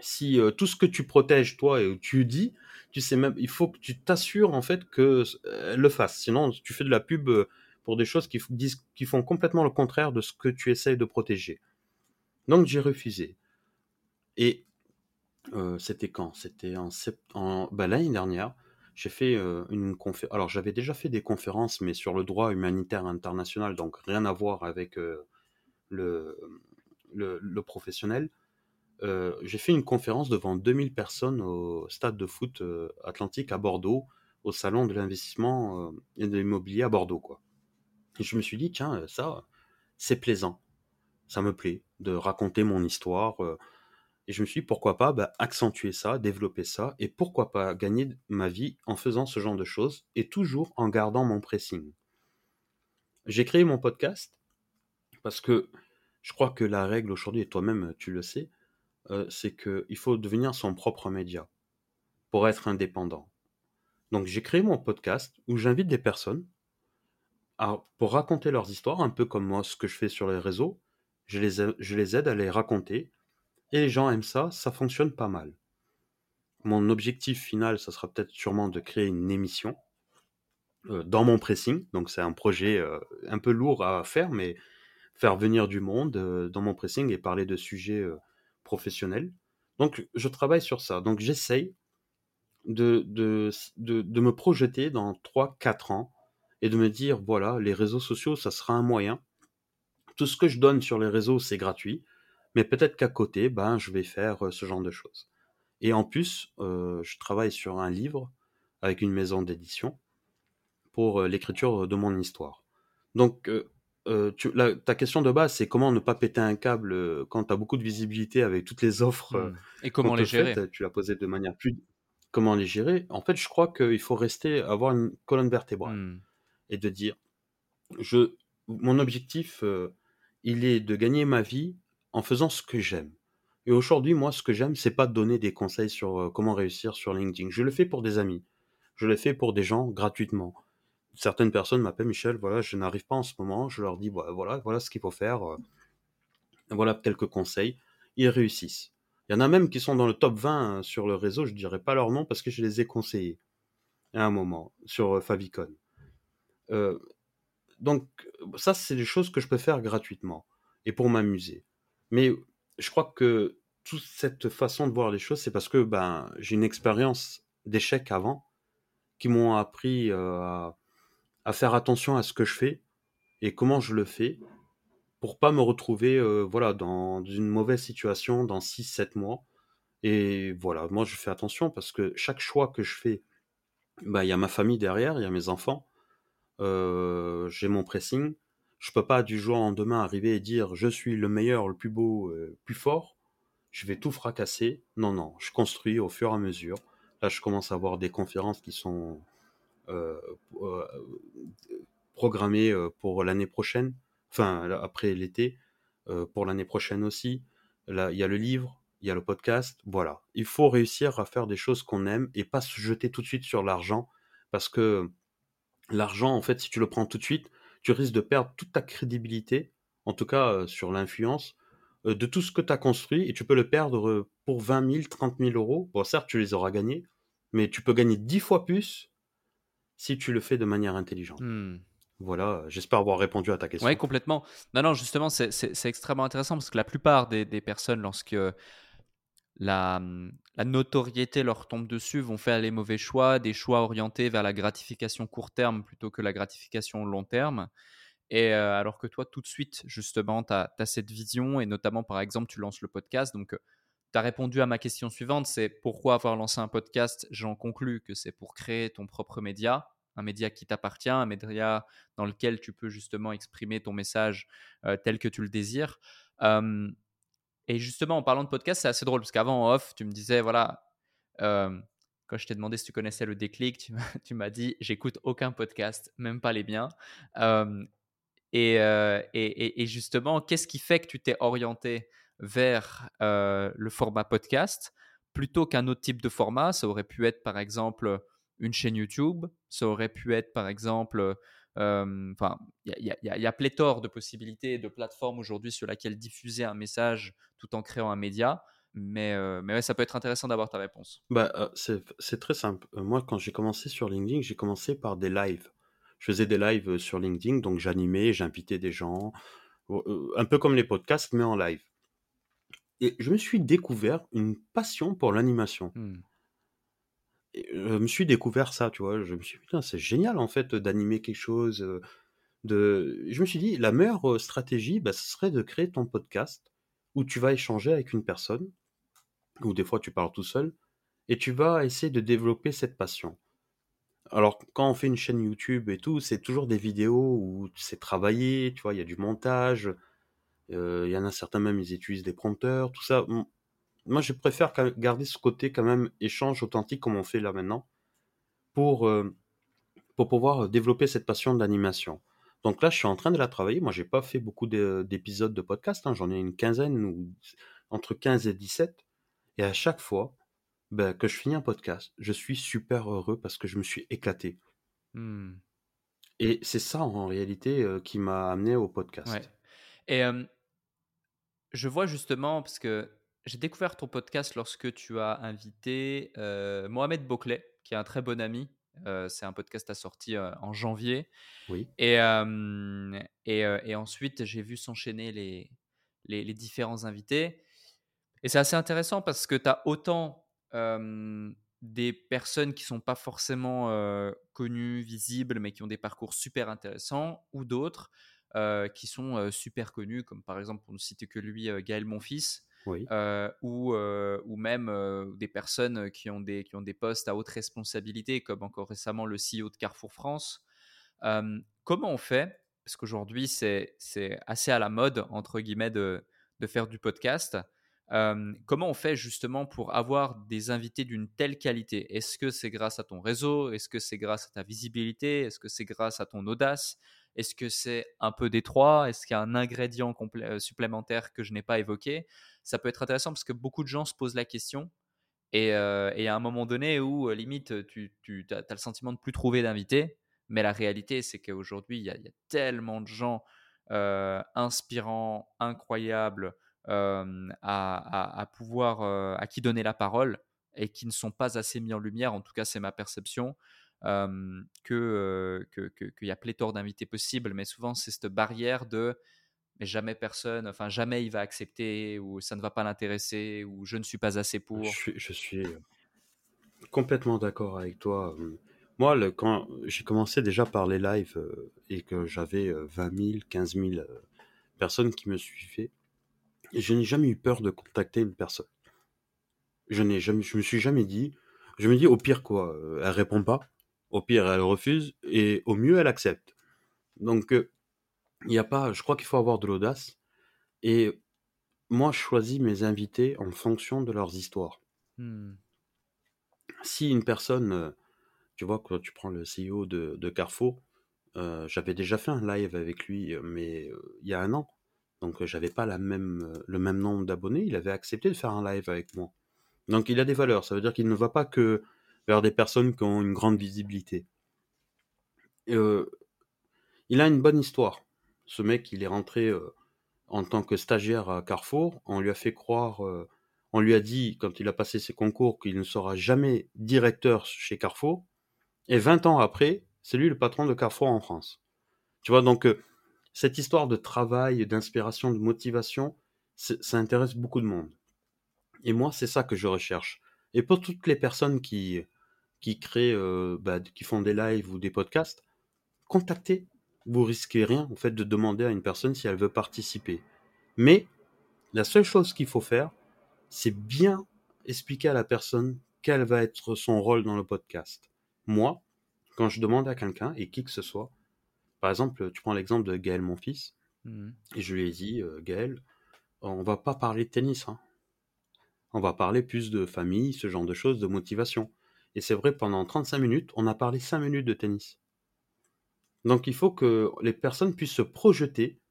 si euh, tout ce que tu protèges toi et tu dis, tu sais même, il faut que tu t'assures en fait que euh, le fasse. Sinon, tu fais de la pub euh, pour des choses qui, disent, qui font complètement le contraire de ce que tu essayes de protéger. Donc j'ai refusé. Et c'était quand? C'était en, en bah, l'année dernière. J'ai fait une conférence. Alors, j'avais déjà fait des conférences, mais sur le droit humanitaire international, donc rien à voir avec le, professionnel. J'ai fait une conférence devant 2000 personnes au stade de foot Atlantique à Bordeaux, au salon de l'investissement et de l'immobilier à Bordeaux. Je me suis dit, tiens, ça, c'est plaisant. Ça me plaît de raconter mon histoire. Et je me suis dit, pourquoi pas bah, accentuer ça, développer ça, et pourquoi pas gagner ma vie en faisant ce genre de choses, et toujours en gardant mon pressing. J'ai créé mon podcast parce que je crois que la règle aujourd'hui, et toi-même tu le sais, euh, c'est qu'il faut devenir son propre média pour être indépendant. Donc j'ai créé mon podcast où j'invite des personnes pour raconter leurs histoires, un peu comme moi ce que je fais sur les réseaux. Je les, aide à les raconter et les gens aiment ça, ça fonctionne pas mal. Mon objectif final, ça sera peut-être sûrement de créer une émission euh, dans mon pressing. Donc c'est un projet euh, un peu lourd à faire, mais faire venir du monde dans mon pressing et parler de sujets professionnels. Donc je travaille sur ça. Donc j'essaye de, de, de, me projeter dans 3-4 ans et de me dire, voilà, les réseaux sociaux, ça sera un moyen. Tout ce que je donne sur les réseaux, c'est gratuit. Mais peut-être qu'à côté, ben, je vais faire ce genre de choses. Et en plus, je travaille sur un livre avec une maison d'édition pour l'écriture de mon histoire. Donc, ta question de base, c'est comment ne pas péter un câble quand tu as beaucoup de visibilité avec toutes les offres. Mmh. Et comment les gérer Tu l'as posé de manière plus. Comment les gérer En fait, je crois qu'il faut rester, avoir une colonne vertébrale mmh. et de dire je, mon objectif, il est de gagner ma vie en faisant ce que j'aime. Et aujourd'hui, moi, ce que j'aime, c'est pas de donner des conseils sur euh, comment réussir sur LinkedIn. Je le fais pour des amis. Je le fais pour des gens gratuitement. Certaines personnes m'appellent Michel, voilà, je n'arrive pas en ce moment. Je leur dis, voilà, voilà ce qu'il faut faire. Euh, voilà quelques conseils. Ils réussissent. Il y en a même qui sont dans le top 20 euh, sur le réseau. Je ne dirais pas leur nom parce que je les ai conseillés à un moment sur Favicon. donc, ça, c'est des choses que je peux faire gratuitement et pour m'amuser. Mais je crois que toute cette façon de voir les choses, c'est parce que ben, j'ai une expérience d'échec avant qui m'ont appris euh, à, faire attention à ce que je fais et comment je le fais pour pas me retrouver euh, voilà, dans une mauvaise situation dans 6-7 mois. Et voilà, moi je fais attention parce que chaque choix que je fais, ben, il y a ma famille derrière, il y a mes enfants, euh, j'ai mon pressing, je peux pas du jour au lendemain arriver et dire je suis le meilleur, le plus beau, le euh, plus fort. Je vais tout fracasser. Non, non, je construis au fur et à mesure. Là, je commence à avoir des conférences qui sont euh, euh, programmées pour l'année prochaine, enfin après l'été, pour l'année prochaine aussi. Là, il y a le livre, il y a le podcast. Voilà, il faut réussir à faire des choses qu'on aime et pas se jeter tout de suite sur l'argent parce que l'argent, en fait, si tu le prends tout de suite, tu risques de perdre toute ta crédibilité, en tout cas euh, sur l'influence, euh, de tout ce que tu as construit, et tu peux le perdre euh, pour 20 000, 30 000 euros. Bon, certes, tu les auras gagnés, mais tu peux gagner 10 fois plus si tu le fais de manière intelligente. Hmm. Voilà, j'espère avoir répondu à ta question. Oui, complètement. Non, non, justement, c'est extrêmement intéressant parce que la plupart des, des personnes, lorsque la, la, notoriété leur tombe dessus, vont faire les mauvais choix, des choix orientés vers la gratification court terme plutôt que la gratification long terme. Et euh, alors que toi, tout de suite, justement, tu as, cette vision, et notamment, par exemple, tu lances le podcast. Donc, tu as répondu à ma question suivante, c'est pourquoi avoir lancé un podcast? J'en conclus que c'est pour créer ton propre média, un média qui t'appartient, un média dans lequel tu peux justement exprimer ton message euh, tel que tu le désires. Et justement, en parlant de podcast, c'est assez drôle parce qu'avant, en off, tu me disais, voilà, quand je t'ai demandé si tu connaissais le déclic, tu m'as dit, j'écoute aucun podcast, même pas les biens. Euh, et, et, et, justement, qu'est-ce qui fait que tu t'es orienté vers euh, le format podcast plutôt qu'un autre type de format Ça aurait pu être, par exemple, une chaîne YouTube, ça aurait pu être, par exemple, Enfin, il y, a pléthore de possibilités, de plateformes aujourd'hui sur lesquelles diffuser un message tout en créant un média. Mais, mais ça peut être intéressant d'avoir ta réponse. Bah, c'est très simple. Moi, quand j'ai commencé sur LinkedIn, j'ai commencé par des lives. Je faisais des lives sur LinkedIn, donc j'animais, j'invitais des gens, un peu comme les podcasts, mais en live. Et je me suis découvert une passion pour l'animation. Mmh. Et je me suis découvert ça, tu vois? Je me suis dit: «Putain, c'est génial en fait, d'animer quelque chose, heu, de» je me suis dit: «La meilleure, heu, stratégie, bah, ce serait de créer ton podcast où tu vas échanger avec une personne, ou des fois tu parles tout seul et tu vas essayer de développer cette passion». Alors quand on fait une chaîne YouTube et tout, c'est toujours des vidéos où c'est travaillé, tu vois? Il y a du montage, il y en a certains même, ils utilisent des prompteurs, tout ça. Moi, je préfère garder ce côté quand même échange authentique comme on fait là maintenant pour, heu, pour pouvoir, développer cette passion de l'animation. Donc là, je suis en train de la travailler. Moi, j'ai pas fait beaucoup de d'épisodes de podcast, hein, j'en ai une quinzaine ou entre 15 et 17 et à chaque fois, bah, que je finis un podcast, je suis super heureux parce que je me suis éclaté. Mmh. Et c'est ça en réalité, qui m'a amené au Ouais podcast. et je vois justement parce que j'ai découvert ton podcast lorsque tu as invité, heu, Mohamed Bouclé, qui est un très bon ami. Heu, c'est un podcast assorti, heu, en janvier Oui. et et ensuite j'ai vu s'enchaîner les les les différents invités et c'est assez intéressant parce que tu as autant, des personnes qui sont pas forcément, connues, visibles, mais qui ont des parcours super intéressants ou d'autres, qui sont, heu, super connus comme par exemple, pour ne citer que lui, heu, Gaël Monfils, Oui. ou ou même, des personnes, qui ont des qui ont des postes à haute responsabilité comme encore récemment le CEO de Carrefour France. Comment on fait? Parce qu'aujourd'hui c'est c'est assez «à la mode» entre guillemets de de faire du podcast. Comment on fait justement pour avoir des invités d'une telle qualité? Est-ce que c'est grâce à ton réseau? Est-ce que c'est grâce à ta visibilité? Est-ce que c'est grâce à ton audace? Est-ce que c'est un peu 3? Est-ce qu'il y a un ingrédient heu, supplémentaire que je n'ai pas évoqué? Ça peut être intéressant parce que beaucoup de gens se posent la question et et à un moment donné où, heu, limite, tu tu as le sentiment de plus trouver d'invités, mais la réalité, c'est qu'aujourd'hui, il y a tellement de gens, inspirants, incroyables, à à pouvoir, à qui donner la parole et qui ne sont pas assez mis en lumière, en tout cas, c'est ma perception, que que qu'il y a pléthore d'invités possibles, mais souvent, c'est cette barrière de: «Mais jamais personne, enfin jamais il va accepter» ou «Ça ne va pas l'intéresser» ou «Je ne suis pas assez Je pour». suis je suis, complètement d'accord avec toi. Moi, le quand j'ai commencé déjà par les lives, et que j'avais, heu, 20 000-15 000, heu, personnes qui me suivaient, je n'ai jamais eu peur de contacter une personne. Je n'ai jamais je me suis jamais dit je me dis: «Au pire quoi, elle répond pas, au pire elle refuse et au mieux elle accepte». Donc heu, il y a pas je crois qu'il faut avoir de l'audace et moi je choisis mes invités en fonction de leurs histoires. Mmh. Si une personne, heu, tu vois, quand tu prends le CEO de de Carrefour, heu, j'avais déjà fait un live avec lui, mais il y a 1 an, donc heu, j'avais pas la même, le même nombre d'abonnés. Il avait accepté de faire un live avec moi. Donc il a des valeurs, ça veut dire qu'il ne va pas que vers des personnes qui ont une grande visibilité. Heu, il a une bonne histoire. Ce mec, il est rentré, heu, en tant que stagiaire à Carrefour. On lui a fait croire, heu, on lui a dit quand il a passé ses concours qu'il ne sera jamais directeur chez Carrefour et 20 ans après, c'est lui le patron de Carrefour en France. Tu vois? Donc cette histoire de travail, d'inspiration, de motivation, ça intéresse beaucoup de monde et moi, c'est ça que je recherche et pour toutes les personnes qui qui créent, heu, bah, qui font des lives ou des podcasts, contactez. Vous risquez rien, en fait, de demander à une personne si elle veut participer. Mais la seule chose qu'il faut faire, c'est bien expliquer à la personne quel va être son rôle dans le podcast. Moi, quand je demande à quelqu'un et qui que ce soit, par exemple, tu prends l'exemple de Gaël Monfils Mmh mh. et je lui ai dit: «Heu, Gaël, on va pas parler de tennis, hein. On va parler plus de famille, ce genre de choses, de motivation» et c'est vrai, pendant 35 minutes, on a parlé 5 minutes de tennis. Donc il faut que les personnes puissent se projeter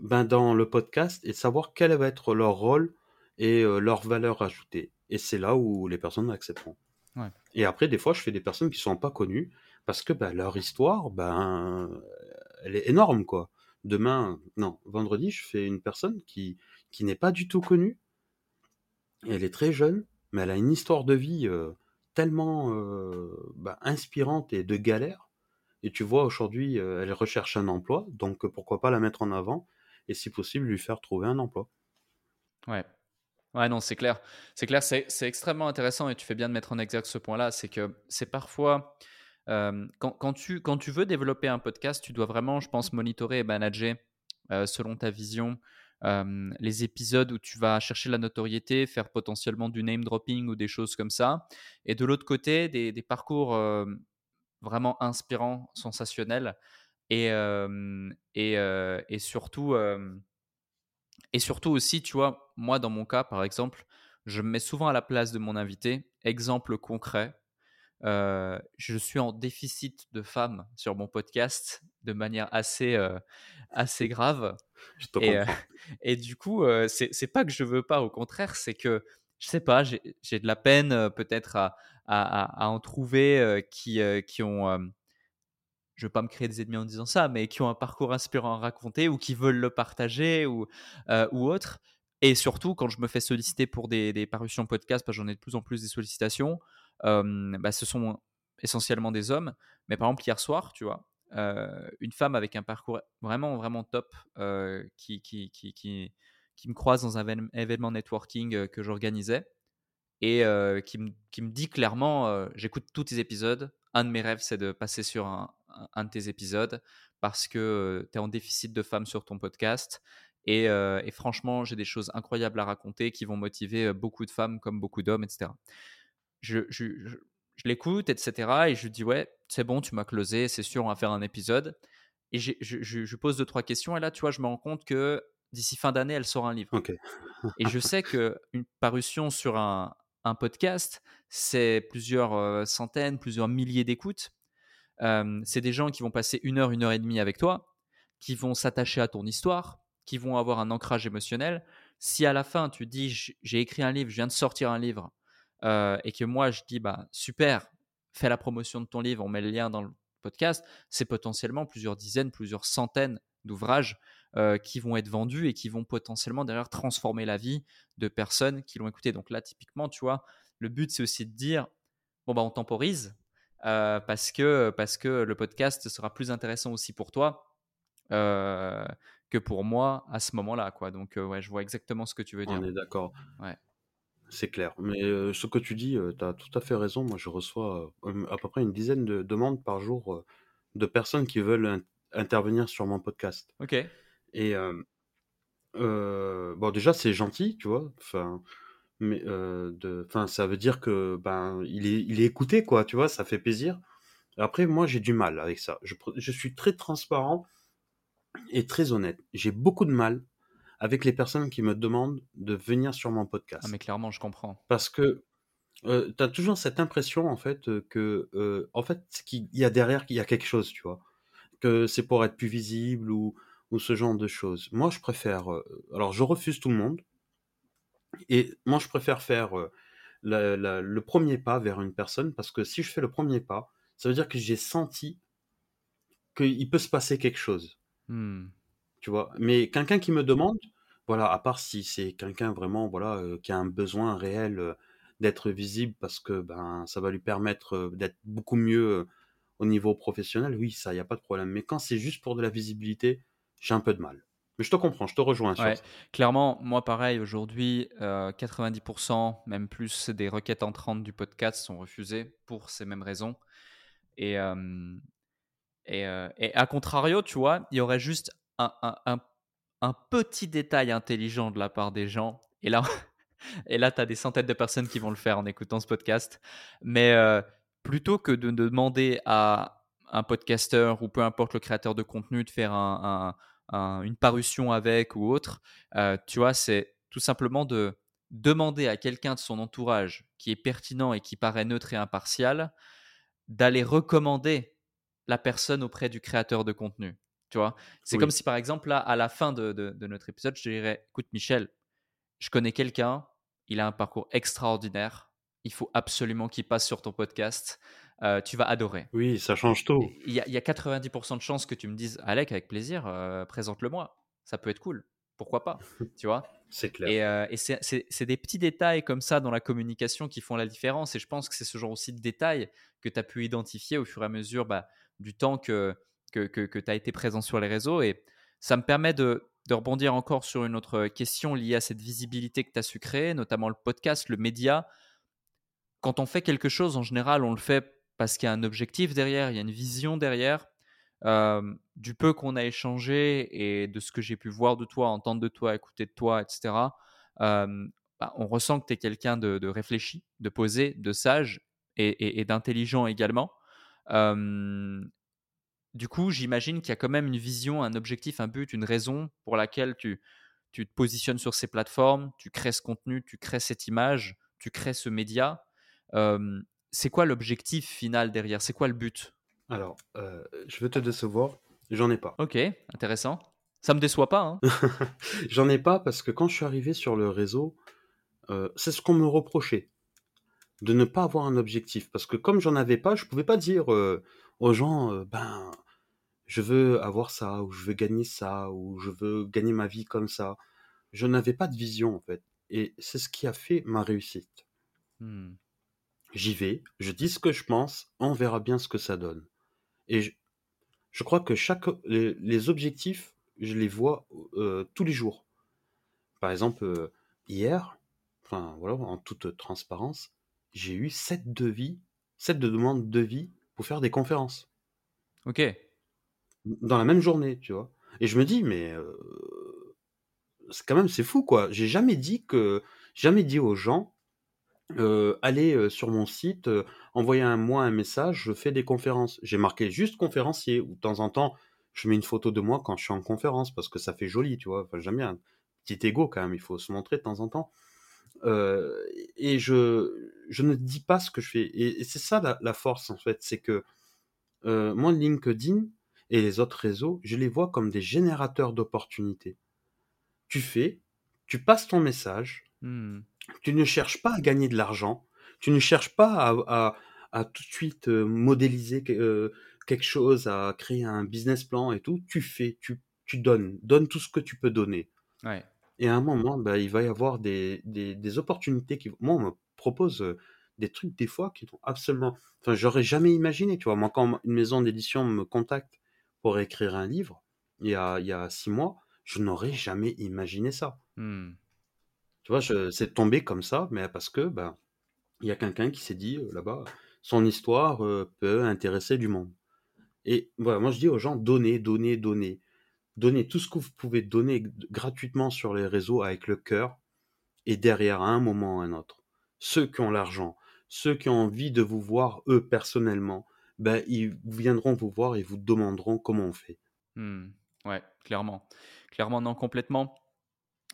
ben, dans le podcast et savoir quel va être leur rôle et heu, leur valeur ajoutée et c'est là où les personnes accepteront Ouais. et après des fois, je fais des personnes qui sont pas connues parce que, bah, leur histoire, ben, elle est énorme, quoi. Demain non, vendredi, je fais une personne qui qui n'est pas du tout connue. Elle est très jeune, mais elle a une histoire de vie, heu, tellement, bah, inspirante et de galère et tu vois aujourd'hui, elle recherche un emploi donc pourquoi pas la mettre en avant et si possible lui faire trouver un emploi. Ouais. Ouais, non, c'est clair. C'est clair, c'est extrêmement intéressant et tu fais bien de mettre en exergue ce point-là. C'est que c'est parfois, quand, quand, tu, quand tu veux développer un podcast, tu dois vraiment, je pense, monitorer et manager selon ta vision les épisodes où tu vas chercher la notoriété, faire potentiellement du name dropping ou des choses comme ça. Et de l'autre côté, des, des parcours vraiment inspirants, sensationnels et, et, et surtout et surtout aussi, tu vois, moi dans mon cas, par exemple, je me mets souvent à la place de mon invité. Exemple concret, euh, je suis en déficit de femmes sur mon podcast de manière assez, euh, assez grave. et, euh, et, du coup, c'est pas que je veux pas, au contraire, c'est que je sais pas, j'ai de la peine peut-être à, à, à, en trouver qui, qui ont je veux pas me créer des ennemis en disant ça, mais qui ont un parcours inspirant à raconter ou qui veulent le partager ou, ou autre. Et surtout, quand je me fais solliciter pour des, des parutions podcast, parce que j'en ai de plus en plus des sollicitations, bah, ce sont essentiellement des hommes. Mais par exemple, hier soir, tu vois, une femme avec un parcours vraiment, vraiment top qui, qui, qui, qui, me croise dans un événement networking que j'organisais et qui, me, qui me dit clairement, j'écoute tous tes épisodes, un de mes rêves, c'est de passer sur un, un de tes épisodes parce que tu es en déficit de femmes sur ton podcast. Et franchement, j'ai des choses incroyables à raconter qui vont motiver beaucoup de femmes comme beaucoup d'hommes, etc. Je, je, je, je l'écoute, etc. Et je lui dis, ouais, c'est bon, tu m'as closé, c'est sûr, on va faire un épisode. Et je, je, pose deux, trois questions. Et là, tu vois, je me rends compte que d'ici fin d'année, elle sort un livre. et je sais qu'une parution sur un, un podcast, c'est plusieurs centaines, plusieurs milliers d'écoutes c'est des gens qui vont passer une heure, une heure et demie avec toi, qui vont s'attacher à ton histoire, qui vont avoir un ancrage émotionnel. Si à la fin tu dis j'ai écrit un livre, je viens de sortir un livre, et que moi je dis bah super, fais la promotion de ton livre, on met le lien dans le podcast, c'est potentiellement plusieurs dizaines, plusieurs centaines d'ouvrages qui vont être vendus et qui vont potentiellement derrière transformer la vie de personnes qui l'ont écouté. Donc là, typiquement, tu vois, le but c'est aussi de dire bon bah on temporise, euh, parce, que, parce que le podcast sera plus intéressant aussi pour toi euh, que pour moi à ce moment-là. Quoi. Donc, euh, ouais, je vois exactement ce que tu veux dire. On est d'accord. Ouais. C'est clair. Mais ce que tu dis, tu as tout à fait raison. Moi, je reçois à peu près une dizaine de demandes par jour de personnes qui veulent intervenir sur mon podcast. Ok. Et bon, déjà, c'est gentil, tu vois. Enfin, mais de, enfin, ça veut dire que ben il est, il est écouté quoi, tu vois, ça fait plaisir. Après, moi, j'ai du mal avec ça. Je, je suis très transparent et très honnête. J'ai beaucoup de mal avec les personnes qui me demandent de venir sur mon podcast. Ah, mais clairement, je comprends. Parce que euh, tu as toujours cette impression, en fait, que, euh, en fait, qu'il y a derrière, qu'il y a quelque chose, tu vois. Que c'est pour être plus visible ou, ou ce genre de choses. Moi, je préfère. alors, je refuse tout le monde. Et moi, je préfère faire le premier pas vers une personne parce que si je fais le premier pas, ça veut dire que j'ai senti qu'il peut se passer quelque chose. Mmh. Tu vois? Mais quelqu'un qui me demande, voilà, à part si c'est quelqu'un vraiment voilà, qui a un besoin réel d'être visible parce que ben, ça va lui permettre d'être beaucoup mieux au niveau professionnel, oui, ça, il n'y a pas de problème. Mais quand c'est juste pour de la visibilité, j'ai un peu de mal. Mais je te comprends, je te rejoins sur ça. Clairement, moi pareil, aujourd'hui, 90%, euh, même plus, des requêtes entrantes du podcast sont refusées pour ces mêmes raisons. Et, euh, et, euh, et, à contrario, tu vois, il y aurait juste un, un, petit détail intelligent de la part des gens. Et là, et là tu as des centaines de personnes qui vont le faire en écoutant ce podcast. Mais plutôt que de demander à un podcasteur ou peu importe le créateur de contenu de faire un une parution avec ou autre. Euh, tu vois, c'est tout simplement de demander à quelqu'un de son entourage qui est pertinent et qui paraît neutre et impartial d'aller recommander la personne auprès du créateur de contenu. Tu vois, c'est comme si par exemple là, à la fin de, de, notre épisode, je dirais, écoute Michel, je connais quelqu'un, il a un parcours extraordinaire, il faut absolument qu'il passe sur ton podcast. Euh, tu vas adorer. Oui, ça change tout. Il y, a 90% de chances que tu me dises, Alec, avec plaisir, euh, présente-le-moi. Ça peut être cool. Pourquoi pas Tu vois? C'est clair. Et, euh, c'est des petits détails comme ça dans la communication qui font la différence. Et je pense que c'est ce genre aussi de détails que tu as pu identifier au fur et à mesure bah, du temps que, que, que, tu as été présent sur les réseaux. Et ça me permet de, de rebondir encore sur une autre question liée à cette visibilité que tu as su créer, notamment le podcast, le média. Quand on fait quelque chose, en général, on le fait parce qu'il y a un objectif derrière, il y a une vision derrière. du peu qu'on a échangé et de ce que j'ai pu voir de toi, entendre de toi, écouter de toi, etc., bah, on ressent que tu es quelqu'un de, réfléchi, de posé, de sage et, d'intelligent également. Du coup, j'imagine qu'il y a quand même une vision, un objectif, un but, une raison pour laquelle tu, tu te positionnes sur ces plateformes, tu crées ce contenu, tu crées cette image, tu crées ce média. c'est quoi l'objectif final derrière? C'est quoi le but? Alors, je veux te décevoir, j'en ai pas. Ok, intéressant. Ça me déçoit pas. Hein. j'en ai pas parce que quand je suis arrivé sur le réseau, euh, c'est ce qu'on me reprochait, de ne pas avoir un objectif. Parce que comme j'en avais pas, je pouvais pas dire euh, aux gens, euh, ben, je veux avoir ça, ou je veux gagner ça, ou je veux gagner ma vie comme ça. Je n'avais pas de vision en fait. Et c'est ce qui a fait ma réussite. Mmh. J'y vais, je dis ce que je pense, on verra bien ce que ça donne. Et je, crois que chaque, les, objectifs, je les vois tous les jours. Par exemple, hier, enfin voilà, en toute transparence, j'ai eu sept devis, sept de demandes de devis pour faire des conférences. Ok. Dans la même journée, tu vois. Et je me dis, mais c'est quand même c'est fou quoi. J'ai jamais dit que jamais dit aux gens allez sur mon site, envoyez un un message, je fais des conférences. J'ai marqué juste conférencier ou de temps en temps je mets une photo de moi quand je suis en conférence parce que ça fait joli, tu vois. Enfin, j'aime bien petit ego quand même, il faut se montrer de temps en temps. Euh, et je, je ne dis pas ce que je fais. Et, c'est ça la, force, en fait. C'est que euh, moi, LinkedIn et les autres réseaux, je les vois comme des générateurs d'opportunités. Tu fais, tu passes ton message, mmh. tu ne cherches pas à gagner de l'argent, tu ne cherches pas à, à, tout de suite euh, modéliser quelque chose, à créer un business plan et tout. Tu fais, tu, tu donnes, donne tout ce que tu peux donner. Ouais. Et à un moment, bah, il va y avoir des, des, opportunités qui. Moi, on me propose des trucs des fois qui sont absolument. Enfin, j'aurais jamais imaginé, tu vois. Moi, quand une maison d'édition me contacte pour écrire un livre, il y a, il y a six mois, je n'aurais jamais imaginé ça. Mmh. Tu vois, c'est tombé comme ça, mais parce que, ben, il y a quelqu'un qui s'est dit là-bas, son histoire peut intéresser du monde. Et voilà, moi je dis aux gens, donnez, donnez, donnez donnez tout ce que vous pouvez donner gratuitement sur les réseaux avec le cœur, et derrière, à un moment ou à un autre, ceux qui ont l'argent, ceux qui ont envie de vous voir, eux, personnellement, ben, ils viendront vous voir et vous demanderont comment on fait. Mmh. ouais, clairement. Clairement, non, complètement.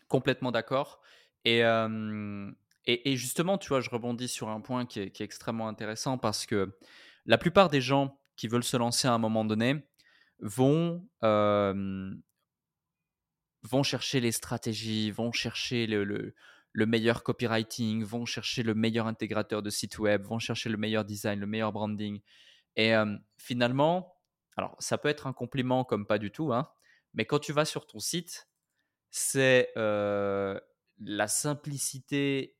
Complètement d'accord. Et, et, justement, tu vois, je rebondis sur un point qui est, qui est extrêmement intéressant parce que la plupart des gens qui veulent se lancer à un moment donné, vont, vont chercher les stratégies, vont chercher le, le, meilleur copywriting, vont chercher le meilleur intégrateur de site web, vont chercher le meilleur design, le meilleur branding. Et finalement, alors ça peut être un compliment comme pas du tout, hein, mais quand tu vas sur ton site, c'est la simplicité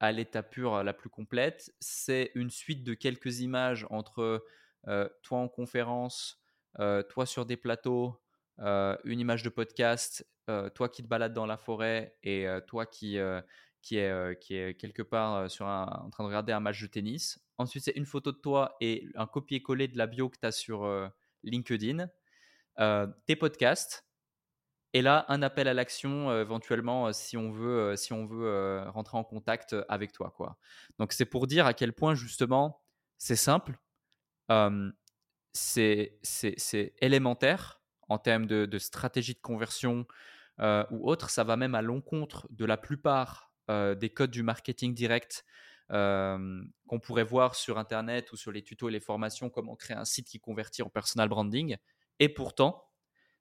à l'état pur la plus complète. C'est une suite de quelques images entre toi en conférence, toi sur des plateaux, une image de podcast, toi qui te balades dans la forêt et toi qui, qui, est, qui est quelque part en train de regarder un match de tennis. Ensuite, c'est une photo de toi et un copier-coller de la bio que tu as sur LinkedIn, tes podcasts. Et là, un appel à l'action éventuellement si on veut, si on veut rentrer en contact avec toi. Quoi. Donc c'est pour dire à quel point justement c'est simple c'est élémentaire en termes de, stratégie de conversion euh, ou autre. Ça va même à l'encontre de la plupart euh, des codes du marketing direct qu'on pourrait voir sur Internet ou sur les tutos et les formations, comment créer un site qui convertit en personal branding. Et pourtant,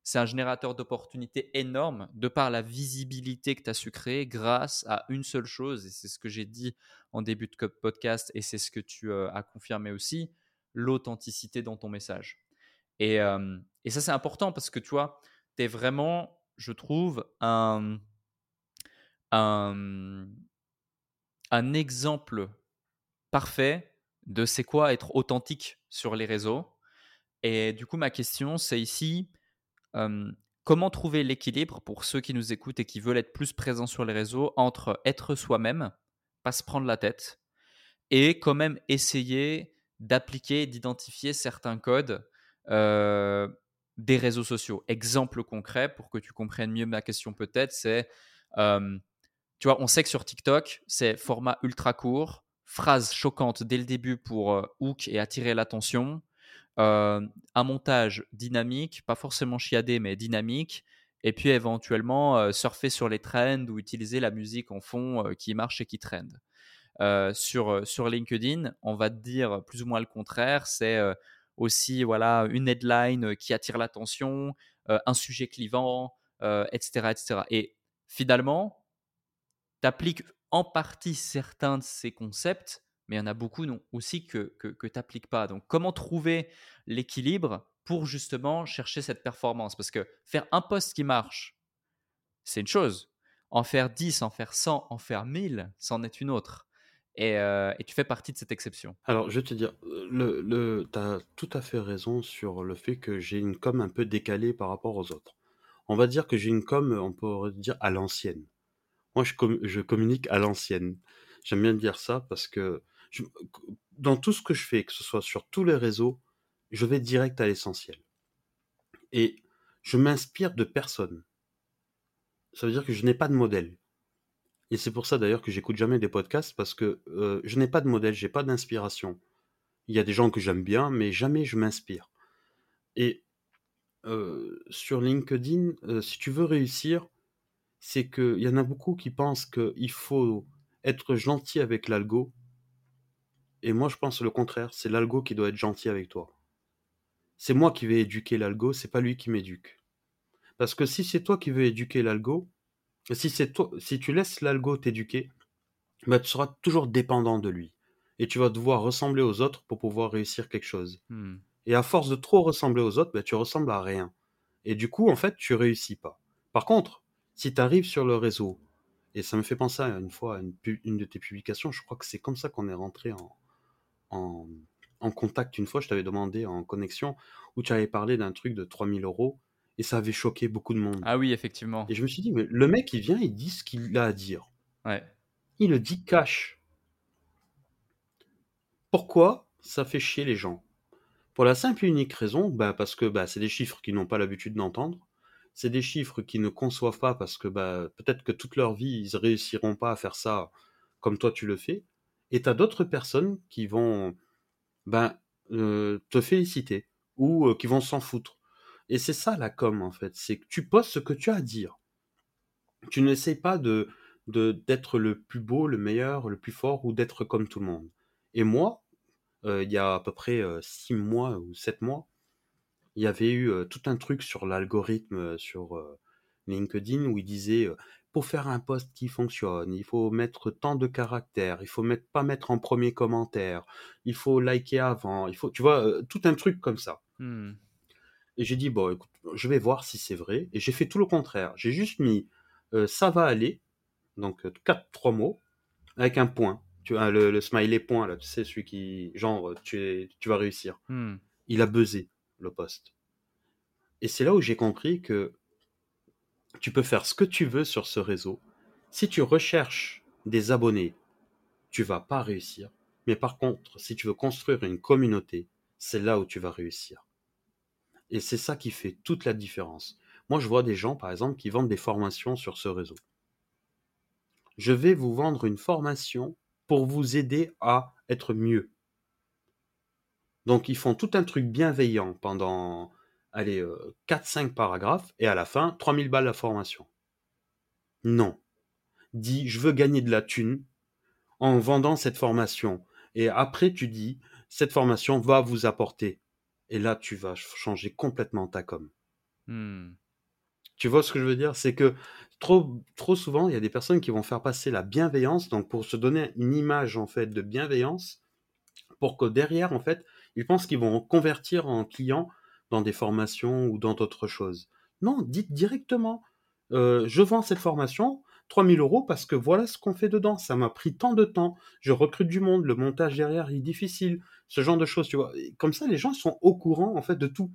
c'est un générateur d'opportunités énorme de par la visibilité que tu as su créer grâce à une seule chose, et c'est ce que j'ai dit en début de podcast, et c'est ce que tu as confirmé aussi, l'authenticité dans ton message. Et, et ça, c'est important parce que tu vois, tu es vraiment, je trouve, un, un, un exemple parfait de c'est quoi être authentique sur les réseaux. Et du coup, ma question, c'est ici, comment trouver l'équilibre pour ceux qui nous écoutent et qui veulent être plus présents sur les réseaux entre être soi-même, pas se prendre la tête, et quand même essayer d'appliquer, d'identifier certains codes des réseaux sociaux. Exemple concret, pour que tu comprennes mieux ma question peut-être, c'est, tu vois, on sait que sur TikTok, c'est format ultra court, phrase choquante dès le début pour euh, hook et attirer l'attention, un montage dynamique, pas forcément chiadé, mais dynamique, et puis éventuellement surfer sur les trends ou utiliser la musique en fond qui marche et qui trend. sur, sur LinkedIn, on va dire plus ou moins le contraire, c'est aussi voilà une headline qui attire l'attention, un sujet clivant, etc., etc. Et finalement, appliques en partie certains de ces concepts mais il y en a beaucoup non, aussi que, que, que tu n'appliques pas. Donc, comment trouver l'équilibre pour justement chercher cette performance? Parce que faire un poste qui marche, c'est une chose. En faire 10, en faire 100, en faire 1000, c'en est une autre. Et, euh, et, tu fais partie de cette exception. Alors, je vais te dire, le, tu as tout à fait raison sur le fait que j'ai une com un peu décalée par rapport aux autres. On va dire que j'ai une com, on peut dire, à l'ancienne. Moi, je, communique à l'ancienne. J'aime bien dire ça parce que dans tout ce que je fais, que ce soit sur tous les réseaux, je vais direct à l'essentiel. Et je m'inspire de personne. Ça veut dire que je n'ai pas de modèle. Et c'est pour ça d'ailleurs que j'écoute jamais des podcasts parce que euh, je n'ai pas de modèle, j'ai pas d'inspiration. Il y a des gens que j'aime bien, mais jamais je m'inspire. Et euh, sur LinkedIn, euh, si tu veux réussir, c'est qu'il y en a beaucoup qui pensent qu'il faut être gentil avec l'algo et moi, je pense le contraire. C'est l'algo qui doit être gentil avec toi. C'est moi qui vais éduquer l'algo, c'est pas lui qui m'éduque. Parce que si c'est toi qui veux éduquer l'algo, si c'est toi, si tu laisses l'algo t'éduquer, bah, tu seras toujours dépendant de lui. Et tu vas devoir ressembler aux autres pour pouvoir réussir quelque chose. Hmm. Et à force de trop ressembler aux autres, bah, tu ressembles à rien. Et du coup, en fait, tu réussis pas. Par contre, si tu arrives sur le réseau, et ça me fait penser à une fois à une, une de tes publications, je crois que c'est comme ça qu'on est rentré en, en, contact une fois, je t'avais demandé en connexion, où tu avais parlé d'un truc de 3000 euros, et ça avait choqué beaucoup de monde. Ah oui, effectivement. Et je me suis dit, mais le mec, il vient, il dit ce qu'il a à dire. Ouais. Il le dit cash. Pourquoi ça fait chier les gens? Pour la simple et unique raison, bah, parce que bah, c'est des chiffres qu'ils n'ont pas l'habitude d'entendre. C'est des chiffres qu'ils ne conçoivent pas parce que bah, peut-être que toute leur vie, ils réussiront pas à faire ça comme toi tu le fais. Et tu as d'autres personnes qui vont ben, euh, te féliciter ou euh, qui vont s'en foutre. Et c'est ça la com en fait, c'est que tu poses ce que tu as à dire. Tu n'essayes pas de d'être le plus beau, le meilleur, le plus fort ou d'être comme tout le monde. Et moi, euh, il y a à peu près six mois ou sept mois, il y avait eu tout un truc sur l'algorithme sur LinkedIn où il disait pour faire un post qui fonctionne, il faut mettre tant de caractères, il faut mettre, pas mettre en premier commentaire, il faut liker avant, il faut, tu vois, euh, tout un truc comme ça. Hmm. Et j'ai dit, bon, écoute, je vais voir si c'est vrai. Et j'ai fait tout le contraire. J'ai juste mis euh, ça va aller, donc quatre, trois mots, avec un point. Tu vois, le, smiley point, là, tu sais, celui qui, genre, tu, tu vas réussir. Hmm. Il a buzzé, le post. Et c'est là où j'ai compris que tu peux faire ce que tu veux sur ce réseau. Si tu recherches des abonnés, tu vas pas réussir. Mais par contre, si tu veux construire une communauté, c'est là où tu vas réussir. Et c'est ça qui fait toute la différence. Moi, je vois des gens, par exemple, qui vendent des formations sur ce réseau. Je vais vous vendre une formation pour vous aider à être mieux. Donc, ils font tout un truc bienveillant pendant allez, 4-5 paragraphes, et à la fin, 3000 balles la formation. Non. Dis, je veux gagner de la thune en vendant cette formation. Et après, tu dis, cette formation va vous apporter. Et là, tu vas changer complètement ta com. Hmm. Tu vois ce que je veux dire? C'est que trop, trop souvent, il y a des personnes qui vont faire passer la bienveillance, donc pour se donner une image en fait de bienveillance, pour que derrière, en fait, ils pensent qu'ils vont convertir en client dans des formations ou dans d'autres choses. Non, dites directement, euh, je vends cette formation, 3000 euros parce que voilà ce qu'on fait dedans. Ça m'a pris tant de temps. Je recrute du monde, le montage derrière est difficile, ce genre de choses, tu vois. comme ça, les gens sont au courant en fait de tout.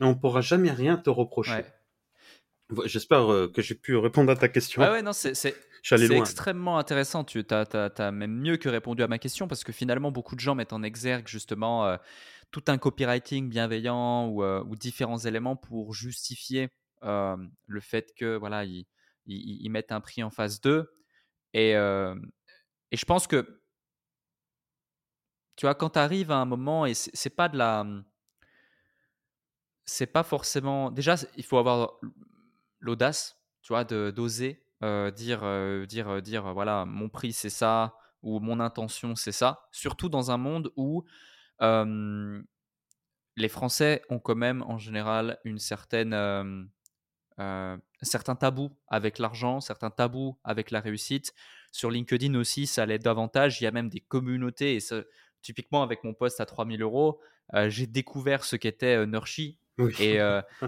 Et on pourra jamais rien te reprocher. J'espère euh, que j'ai pu répondre à ta question. Ouais, non, c'est suis allé c'est extrêmement intéressant. Tu as, même mieux que répondu à ma question parce que finalement, beaucoup de gens mettent en exergue justement euh, tout un copywriting bienveillant ou, euh, ou différents éléments pour justifier euh, le fait que voilà, ils, ils- ils mettent un prix en phase 2. Et, et je pense que, tu vois, quand tu arrives à un moment, et c'est pas de la. C'est pas forcément. Déjà, il faut avoir l'audace, tu vois, de d'oser euh, dire, euh, dire, euh, dire, voilà, mon prix c'est ça ou mon intention c'est ça. Surtout dans un monde où euh, les Français ont quand même en général une certaine, certains tabous avec l'argent, certains tabous avec la réussite. Sur LinkedIn aussi, ça l'est davantage. Il y a même des communautés. Et ça, typiquement, avec mon poste à 3000 euros, j'ai découvert ce qu'était Nurshi. Oui. Et,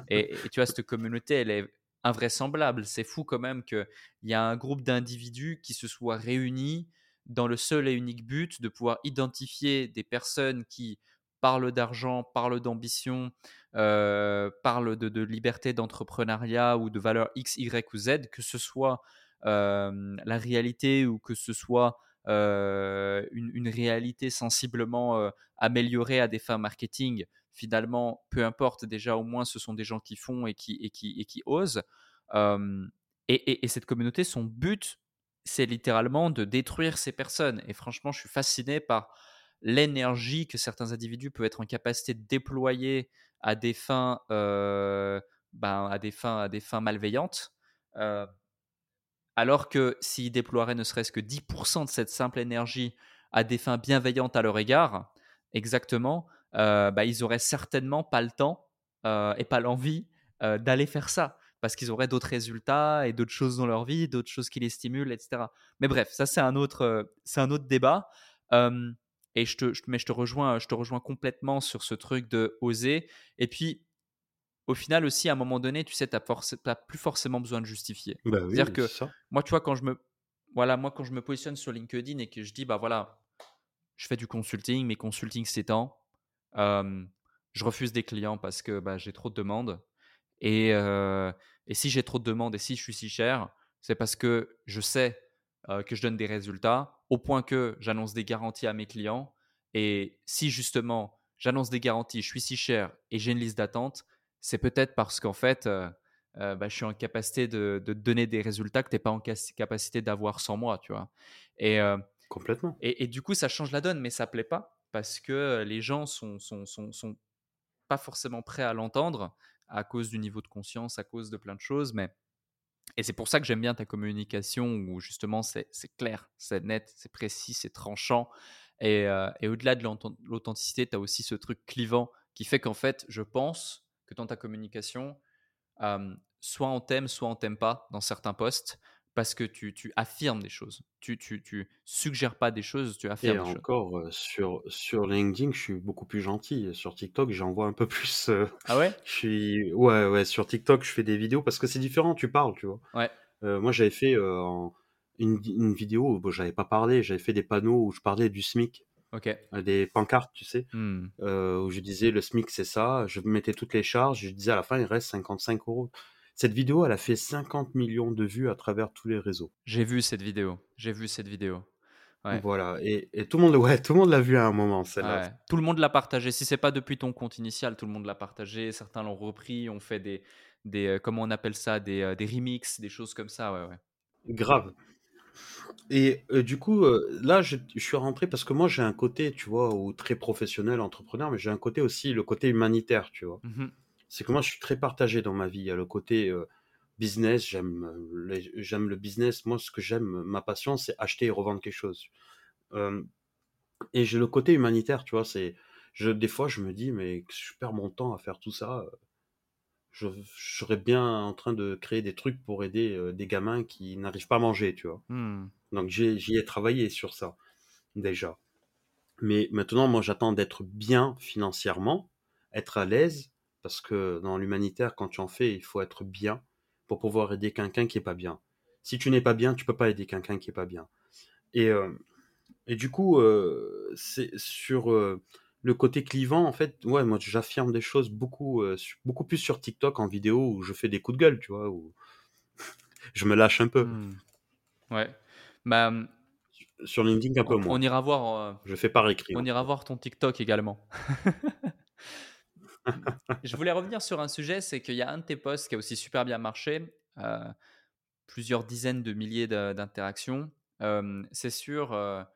et, et tu vois, cette communauté, elle est invraisemblable. C'est fou quand même qu'il y a un groupe d'individus qui se soient réunis dans le seul et unique but de pouvoir identifier des personnes qui parlent d'argent, parlent d'ambition, euh, parlent de, liberté d'entrepreneuriat ou de valeurs X, Y ou Z, que ce soit euh, la réalité ou que ce soit euh, une, réalité sensiblement améliorée à des fins marketing, finalement, peu importe, déjà au moins ce sont des gens qui font et qui, et qui, et qui osent. Et, et, et, cette communauté, son but, c'est littéralement de détruire ces personnes. Et franchement, je suis fasciné par l'énergie que certains individus peuvent être en capacité de déployer à des fins, ben, à des fins, à des fins malveillantes. Alors que s'ils déploieraient ne serait-ce que 10% de cette simple énergie à des fins bienveillantes à leur égard, exactement, bah, ils auraient certainement pas le temps euh, et pas l'envie euh, d'aller faire ça parce qu'ils auraient d'autres résultats et d'autres choses dans leur vie, d'autres choses qui les stimulent, etc. Mais bref, ça c'est un autre, c'est un autre débat. et je te, mais je te rejoins, je te rejoins complètement sur ce truc de oser. Et puis, au final aussi, à un moment donné, tu sais, tu n'as plus forcément besoin de justifier. Bah oui, C'est-à-dire que ça. moi, tu vois, quand je me, voilà, moi, quand je me positionne sur LinkedIn et que je dis, bah voilà, je fais du consulting, mais consulting c'est temps. Euh, je refuse des clients parce que bah, j'ai trop de demandes. Et, euh, et si j'ai trop de demandes et si je suis si cher, c'est parce que je sais euh, que je donne des résultats au point que j'annonce des garanties à mes clients. Et si justement j'annonce des garanties, je suis si cher et j'ai une liste d'attente, c'est peut-être parce qu'en fait, euh, bah, je suis en capacité de, de donner des résultats que tu n'es pas en capacité d'avoir sans moi, tu vois? Et, euh, Complètement. Et, et, du coup, ça change la donne, mais ça plaît pas parce que les gens sont, sont, pas forcément prêts à l'entendre à cause du niveau de conscience, à cause de plein de choses. Mais et c'est pour ça que j'aime bien ta communication où justement c'est clair, c'est net, c'est précis, c'est tranchant. Et, au-delà de l'authenticité, tu as aussi ce truc clivant qui fait qu'en fait, je pense que dans ta communication, soit on t'aime, soit on t'aime pas dans certains postes, parce que tu, tu affirmes des choses. Tu, tu, tu suggères pas des choses, tu affirmes Et des choses. encore, euh, sur, sur LinkedIn, je suis beaucoup plus gentil. Sur TikTok, j'envoie un peu plus. euh, Ah ouais? je suis. Ouais, ouais, sur TikTok, je fais des vidéos parce que c'est différent, tu parles, tu vois. Ouais. Euh, moi, j'avais fait euh, une, une vidéo où bon, j'avais pas parlé, j'avais fait des panneaux où je parlais du SMIC, Ok. des pancartes, tu sais, euh, où je disais le SMIC c'est ça, je mettais toutes les charges, je disais à la fin il reste 55 euros. Cette vidéo, elle a fait 50 millions de vues à travers tous les réseaux. J'ai vu cette vidéo. J'ai vu cette vidéo. Ouais. Voilà, et, et tout le monde, ouais, tout le monde l'a vu à un moment, celle-là. Ouais. Tout le monde l'a partagé. Si c'est pas depuis ton compte initial, tout le monde l'a partagé. Certains l'ont repris, ont fait des, des euh, comment on appelle ça, des, euh, des remixes, des choses comme ça. Ouais, ouais. Grave. Et euh, du coup, euh, là, je, je suis rentré parce que moi, j'ai un côté, tu vois, ou très professionnel, entrepreneur, mais j'ai un côté aussi, le côté humanitaire, tu vois. Mhm. C'est que moi, je suis très partagé dans ma vie. Il y a le côté euh, business, j'aime euh, les- j'aime le business. Moi, ce que j'aime, ma passion, c'est acheter et revendre quelque chose. Euh, et j'ai le côté humanitaire, tu vois. C'est, je, des fois, je me dis, mais je perds mon temps à faire tout ça. Je, je serais bien en train de créer des trucs pour aider euh, des gamins qui n'arrivent pas à manger, tu vois. Hmm. Donc j'ai- j'y ai travaillé sur ça déjà. Mais maintenant, moi, j'attends d'être bien financièrement, être à l'aise, parce que dans l'humanitaire, quand tu en fais, il faut être bien pour pouvoir aider quelqu'un qui est pas bien. Si tu n'es pas bien, tu peux pas aider quelqu'un qui est pas bien. Et, euh, et du coup, euh, c'est sur, euh, le côté clivant, en fait, ouais, moi j'affirme des choses beaucoup, beaucoup plus sur TikTok en vidéo où je fais des coups de gueule, tu vois, où je me lâche un peu. Hmm. Ouais. Bah, sur LinkedIn, un peu moins. On ira voir. Euh, je fais par écrit. On ira voir ton TikTok également. je voulais revenir sur un sujet, c'est qu'il y a un de tes posts qui a aussi super bien marché, euh, plusieurs dizaines de milliers d'interactions. c'est sur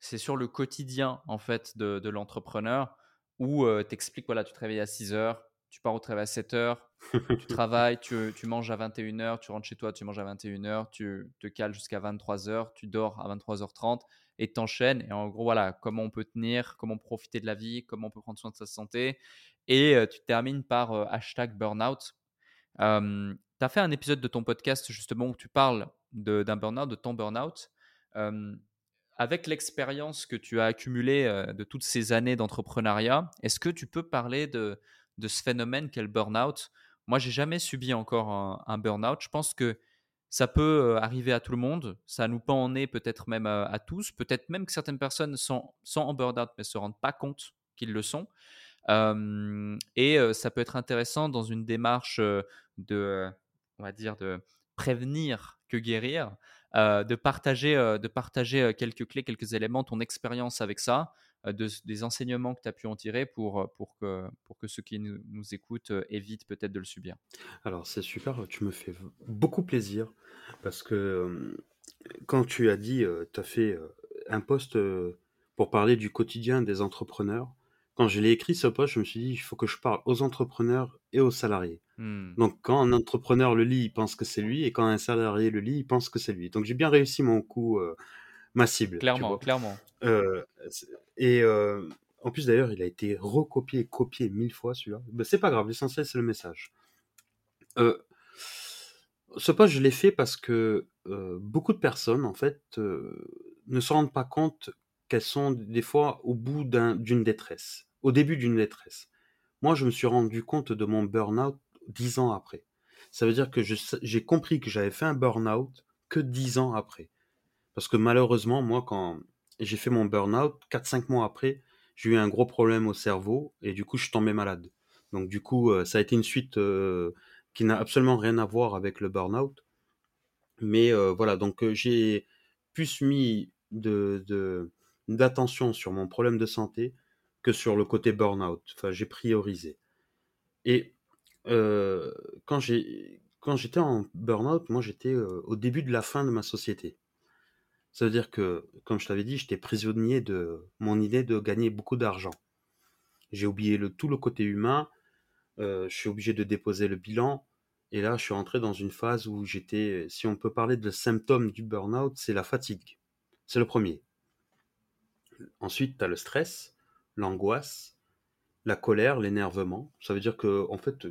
c'est sur le quotidien en fait de, l'entrepreneur où tu expliques voilà, tu te réveilles à 6 heures, tu pars au travail à 7 heures, tu travailles, tu, tu, manges à 21 heures, tu rentres chez toi, tu manges à 21 heures, tu te cales jusqu'à 23 heures, tu dors à 23h30 et t'enchaînes. Et en gros, voilà, comment on peut tenir, comment profiter de la vie, comment on peut prendre soin de sa santé. Et tu termines par hashtag burnout. tu as fait un épisode de ton podcast justement où tu parles d'un burnout, de ton burnout avec l'expérience que tu as accumulée euh, de toutes ces années d'entrepreneuriat, est-ce que tu peux parler de, ce phénomène qu'est le burn-out? Moi, j'ai jamais subi encore un, burn-out. Je pense que ça peut euh, arriver à tout le monde. Ça nous pend en nez peut-être même à, tous. Peut-être même que certaines personnes sont, en burn-out mais se rendent pas compte qu'ils le sont. Et ça peut être intéressant dans une démarche de, on va dire, de prévenir que guérir. De partager, de partager quelques clés, quelques éléments, ton expérience avec ça, des enseignements que tu as pu en tirer pour, pour, que, pour que ceux qui nous, écoutent évitent peut-être de le subir. Alors c'est super, tu me fais beaucoup plaisir parce que quand tu as dit, tu as fait un post pour parler du quotidien des entrepreneurs, quand je l'ai écrit ce poste, je me suis dit, il faut que je parle aux entrepreneurs et aux salariés. Hmm. Donc, quand un entrepreneur le lit, il pense que c'est lui, et quand un salarié le lit, il pense que c'est lui. Donc, j'ai bien réussi mon coup, euh, ma cible. Clairement, clairement. Euh, et euh, en plus, d'ailleurs, il a été recopié, copié mille fois celui-là. Ben, c'est pas grave, l'essentiel, c'est le message. ce poste, je l'ai fait parce que beaucoup de personnes, en fait, ne se rendent pas compte qu'elles sont des fois au bout d'une détresse au début d'une détresse. Moi, je me suis rendu compte de mon burn-out dix ans après. Ça veut dire que j'ai compris que j'avais fait un burn-out que dix ans après. Parce que malheureusement, moi, quand j'ai fait mon burn-out, 4-5 mois après, j'ai eu un gros problème au cerveau et du coup, je suis tombé malade. Donc, du coup, euh, ça a été une suite euh, qui n'a absolument rien à voir avec le burn-out. Mais euh, voilà, donc j'ai plus mis d'attention de, sur mon problème de santé sur le côté burn-out. J'ai priorisé. Et euh, quand j'étais en burn-out, moi j'étais euh, au début de la fin de ma société. Ça veut dire que, comme je t'avais dit, j'étais prisonnier de mon idée de gagner beaucoup d'argent. J'ai oublié le, tout le côté humain. Euh, je suis obligé de déposer le bilan. Et là, je suis entré dans une phase où j'étais, si on peut parler de symptômes du burn-out, c'est la fatigue. C'est le premier. Ensuite, tu as le stress l'angoisse, la colère, l'énervement. Ça veut dire que en fait,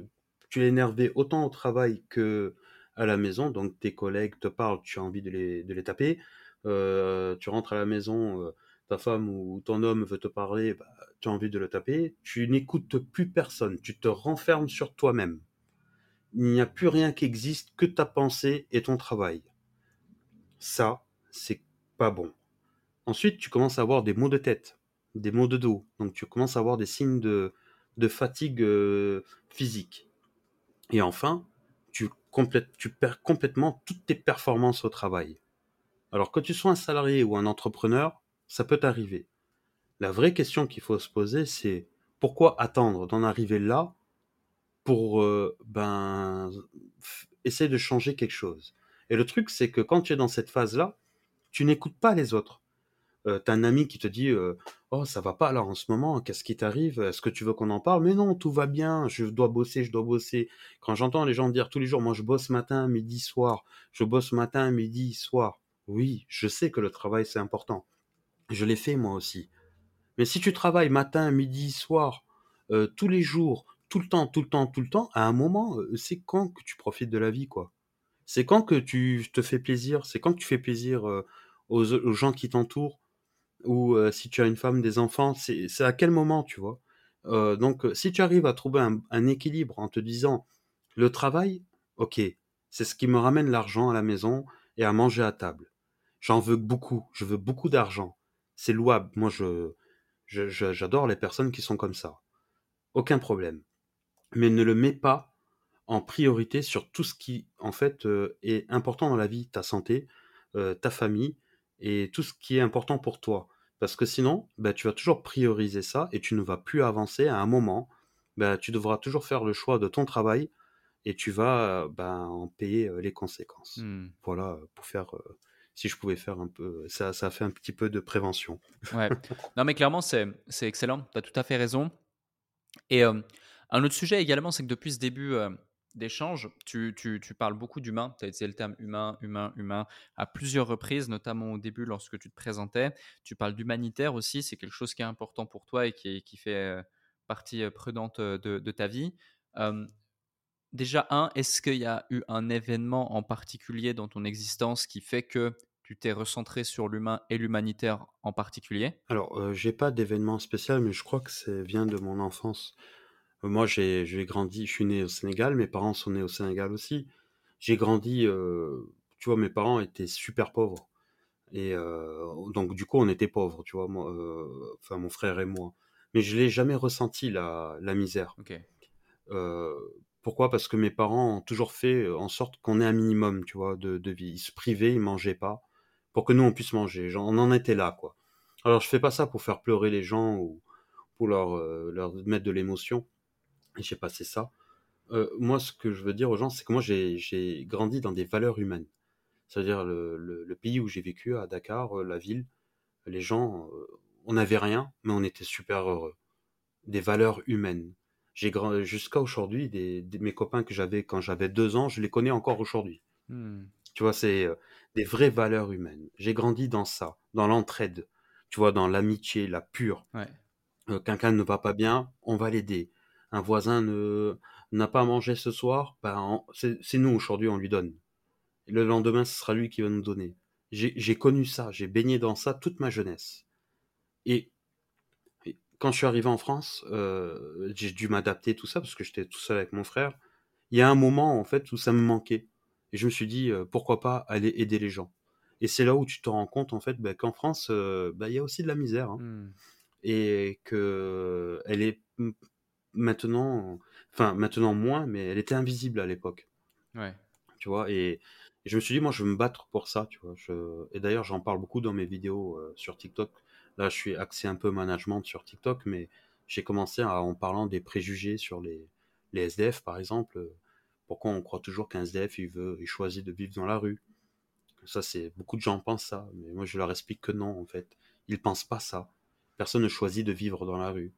tu es énervé autant au travail que à la maison. Donc tes collègues te parlent, tu as envie de les, de les taper. Euh, tu rentres à la maison, euh, ta femme ou ton homme veut te parler, bah, tu as envie de le taper. Tu n'écoutes plus personne, tu te renfermes sur toi-même. Il n'y a plus rien qui existe que ta pensée et ton travail. Ça, c'est pas bon. Ensuite, tu commences à avoir des maux de tête des maux de dos. Donc tu commences à avoir des signes de, fatigue euh, physique. Et enfin, tu, perds complètement toutes tes performances au travail. Alors que tu sois un salarié ou un entrepreneur, ça peut t'arriver. La vraie question qu'il faut se poser, c'est pourquoi attendre d'en arriver là pour euh, ben, essayer de changer quelque chose? Et le truc, c'est que quand tu es dans cette phase-là, tu n'écoutes pas les autres. Euh, t'as un ami qui te dit euh, Oh, ça va pas là en ce moment, qu'est-ce qui t'arrive? Est-ce que tu veux qu'on en parle Mais non, tout va bien, je dois bosser, je dois bosser. Quand j'entends les gens dire tous les jours Moi, je bosse matin, midi, soir, je bosse matin, midi, soir. Oui, je sais que le travail, c'est important. Je l'ai fait moi aussi. Mais si tu travailles matin, midi, soir, euh, tous les jours, tout le temps, tout le temps, tout le temps, à un moment, c'est quand que tu profites de la vie, quoi. C'est quand que tu te fais plaisir, c'est quand que tu fais plaisir aux gens qui t'entourent, ou euh, si tu as une femme, des enfants, c'est à quel moment, tu vois? Euh, Donc, euh, si tu arrives à trouver un, équilibre en te disant, le travail, ok, c'est ce qui me ramène l'argent à la maison et à manger à table. J'en veux beaucoup, je veux beaucoup d'argent. C'est louable. Moi, je, J'adore les personnes qui sont comme ça. Aucun problème. Mais ne le mets pas en priorité sur tout ce qui, en fait, est important dans la vie, ta santé, ta famille et tout ce qui est important pour toi. Parce que sinon, bah, tu vas toujours prioriser ça et tu ne vas plus avancer à un moment. Bah, tu devras toujours faire le choix de ton travail et tu vas bah, en payer les conséquences. Mmh. Voilà, pour faire, si je pouvais faire un peu, ça, ça fait un petit peu de prévention. Ouais. non, mais clairement, c'est excellent. Tu as tout à fait raison. Et un autre sujet également, c'est que depuis ce début d'échange, tu, parles beaucoup d'humain. Tu as utilisé le terme humain, humain, humain à plusieurs reprises, notamment au début lorsque tu te présentais. Tu parles d'humanitaire aussi. C'est quelque chose qui est important pour toi et qui, fait partie prudente de, de ta vie. déjà, un, est-ce qu'il y a eu un événement en particulier dans ton existence qui fait que tu t'es recentré sur l'humain et l'humanitaire en particulier? Alors, euh, j'ai pas d'événement spécial, mais je crois que ça vient de mon enfance. Euh, moi, j'ai grandi, je suis né au Sénégal, mes parents sont nés au Sénégal aussi. J'ai grandi, euh, tu vois, mes parents étaient super pauvres. Et donc, du coup, on était pauvres, tu vois, moi, enfin, mon frère et moi. Mais je l'ai jamais ressenti, la, la misère. pourquoi? Parce que mes parents ont toujours fait en sorte qu'on ait un minimum, tu vois, de, de vie. Ils se privaient, ils mangeaient pas pour que nous on puisse manger. on en était là, quoi. Alors je fais pas ça pour faire pleurer les gens ou pour leur, euh, leur mettre de l'émotion. Et j'ai passé ça. Euh, moi, ce que je veux dire aux gens, c'est que moi j'ai grandi dans des valeurs humaines. C'est-à-dire le, pays où j'ai vécu, à Dakar, euh, la ville, les gens, on n'avait rien, mais on était super heureux. Des valeurs humaines. J'ai jusqu'à aujourd'hui, des, mes copains que j'avais quand j'avais deux ans, je les connais encore aujourd'hui. Hmm. Tu vois, c'est euh, des vraies valeurs humaines. J'ai grandi dans ça, dans l'entraide, tu vois, dans l'amitié, la pure. Euh, quelqu'un ne va pas bien, on va l'aider. Un voisin ne n'a pas mangé ce soir, ben, c'est nous aujourd'hui, on lui donne. Et le lendemain, ce sera lui qui va nous donner. J'ai connu ça, j'ai baigné dans ça toute ma jeunesse. Et, quand je suis arrivé en France, euh, j'ai dû m'adapter tout ça parce que j'étais tout seul avec mon frère. Il y a un moment en fait où ça me manquait. Et je me suis dit, pourquoi pas aller aider les gens. Et c'est là où tu te rends compte, en fait, bah, qu'en France, bah, il y a aussi de la misère. Hein. Mmh. Et que elle est maintenant, enfin, maintenant moins, mais elle était invisible à l'époque. Ouais. Tu vois, et, je me suis dit, moi, je veux me battre pour ça, tu vois. Et d'ailleurs, j'en parle beaucoup dans mes vidéos sur TikTok. Là, je suis axé un peu management sur TikTok, mais j'ai commencé en parlant des préjugés sur les, les SDF, par exemple pourquoi on croit toujours qu'un SDF, il, veut, il choisit de vivre dans la rue Ça, c'est beaucoup de gens pensent ça, mais moi je leur explique que non, en fait. Ils pensent pas ça. Personne ne choisit de vivre dans la rue.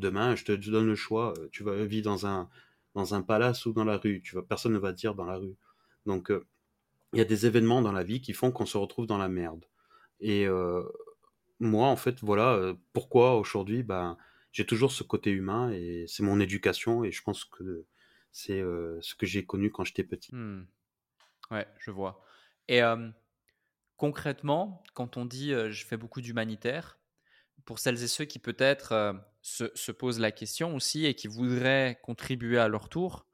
Demain, je te donne le choix, euh, tu vas vivre dans un, dans un palace ou dans la rue. Tu personne ne va dire dans la rue. Donc, euh, il y a des événements dans la vie qui font qu'on se retrouve dans la merde. Et euh, moi, en fait, voilà pourquoi aujourd'hui, ben, j'ai toujours ce côté humain et c'est mon éducation et je pense que c'est ce que j'ai connu quand j'étais petit. Mmh. Ouais, je vois. Et concrètement, quand on dit je fais beaucoup d'humanitaire, pour celles et ceux qui peut-être se, se, posent la question aussi et qui voudraient contribuer à leur tour,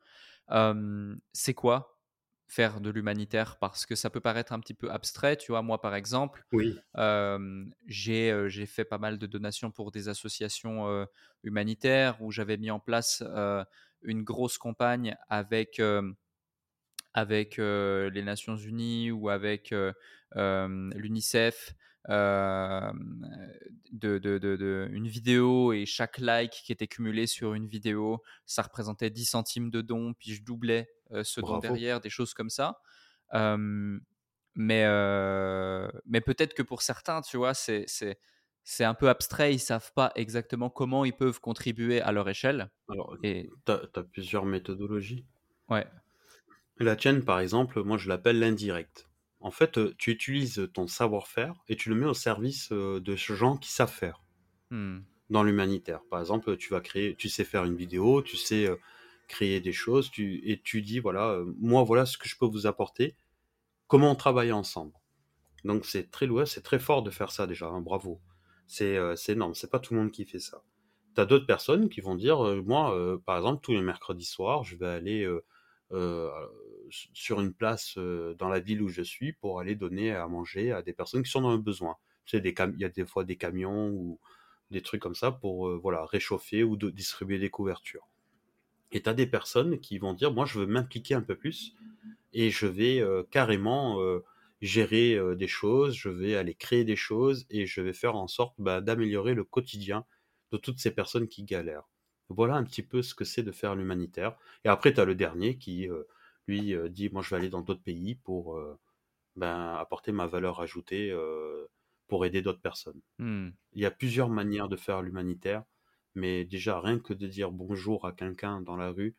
c'est quoi faire de l'humanitaire? Parce que ça peut paraître un petit peu abstrait. Tu vois, moi par exemple, oui. j'ai fait pas mal de donations pour des associations humanitaires où j'avais mis en place une grosse campagne avec, avec les Nations Unies ou avec l'UNICEF. De, de, de, une vidéo et chaque like qui était cumulé sur une vidéo, ça représentait 10 centimes de dons, puis je doublais ce don derrière, des choses comme ça. mais mais peut-être que pour certains, tu vois, c'est c'est un peu abstrait, ils savent pas exactement comment ils peuvent contribuer à leur échelle. Alors, et... tu as, plusieurs méthodologies. Ouais. La tienne, par exemple, moi je l'appelle l'indirect. En fait, euh, tu utilises ton savoir-faire et tu le mets au service euh, de gens qui savent faire mmh. dans l'humanitaire. Par exemple, tu vas créer, tu sais faire une vidéo, tu sais euh, créer des choses, tu, et tu dis voilà, moi voilà ce que je peux vous apporter. Comment on travaille ensemble. Donc c'est très loin, c'est très fort de faire ça déjà. Hein, bravo. C'est énorme, c'est pas tout le monde qui fait ça. Tu as d'autres personnes qui vont dire, moi, par exemple, tous les mercredis soirs, je vais aller sur une place dans la ville où je suis pour aller donner à manger à des personnes qui sont dans le besoin. Tu sais, il y a des fois des camions ou des trucs comme ça pour voilà, réchauffer ou de distribuer des couvertures. Et tu as des personnes qui vont dire, moi je veux m'impliquer un peu plus et je vais carrément gérer des choses, je vais aller créer des choses et je vais faire en sorte bah, d'améliorer le quotidien de toutes ces personnes qui galèrent. Voilà un petit peu ce que c'est de faire l'humanitaire. Et après, tu as le dernier qui, lui, dit, moi je vais aller dans d'autres pays pour ben, apporter ma valeur ajoutée pour aider d'autres personnes. Mmh. Il y a plusieurs manières de faire l'humanitaire, mais déjà rien que de dire bonjour à quelqu'un dans la rue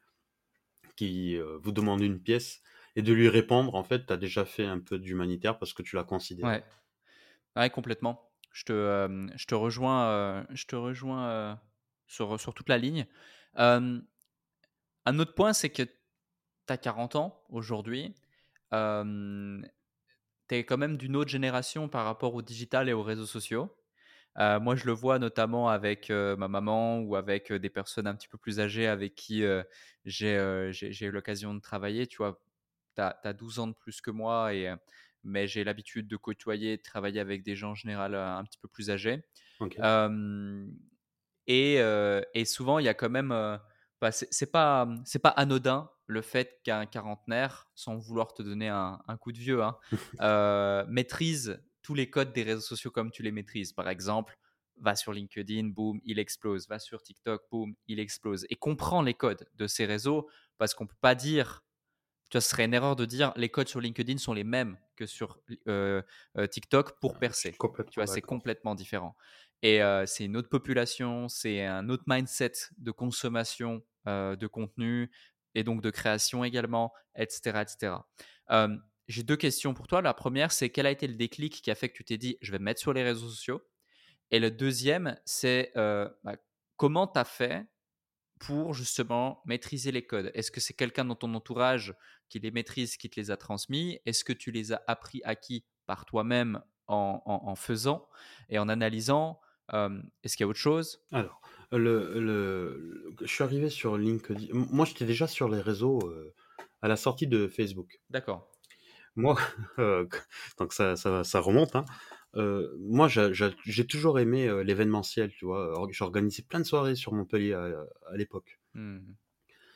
qui euh, vous demande une pièce et de lui répondre, en fait, tu as déjà fait un peu d'humanitaire parce que tu l'as considéré. Ouais. ouais, complètement. Je te, euh, je te rejoins, euh, je te rejoins sur, sur toute la ligne. un autre point, c'est que tu as 40 ans aujourd'hui tu es quand même d'une autre génération par rapport au digital et aux réseaux sociaux. Euh, moi, je le vois notamment avec euh, ma maman ou avec euh, des personnes un petit peu plus âgées avec qui j'ai eu l'occasion de travailler. Tu vois, tu as, 12 ans de plus que moi, et, mais j'ai l'habitude de côtoyer, de travailler avec des gens en général un petit peu plus âgés. Et, et, souvent, il y a quand même. Bah, c'est pas, pas anodin le fait qu'un quarantenaire, sans vouloir te donner un, coup de vieux, hein, euh, maîtrise tous les codes des réseaux sociaux comme tu les maîtrises. Par exemple, va sur LinkedIn, boum, il explose. Va sur TikTok, boum, il explose. Et comprend les codes de ces réseaux parce qu'on ne peut pas dire, tu vois, ce serait une erreur de dire les codes sur LinkedIn sont les mêmes que sur euh, euh, TikTok pour percer. Tu vois, c'est complètement différent. Et c'est une autre population, c'est un autre mindset de consommation de contenu, et donc de création également, etc. etc. j'ai deux questions pour toi. La première, c'est quel a été le déclic qui a fait que tu t'es dit, je vais me mettre sur les réseaux sociaux? Et le deuxième, c'est bah, comment tu as fait pour justement maîtriser les codes? Est-ce que c'est quelqu'un dans ton entourage qui les maîtrise, qui te les a transmis? Est-ce que tu les as appris, acquis par toi-même en, faisant et en analysant? Est-ce qu'il y a autre chose? Alors, le, je suis arrivé sur LinkedIn. Moi, j'étais déjà sur les réseaux euh, à la sortie de Facebook. D'accord. Moi, euh, donc ça, ça, remonte. Hein. Euh, moi, j'ai toujours aimé l'événementiel, tu vois. J'organisais plein de soirées sur Montpellier à, l'époque. Mmh.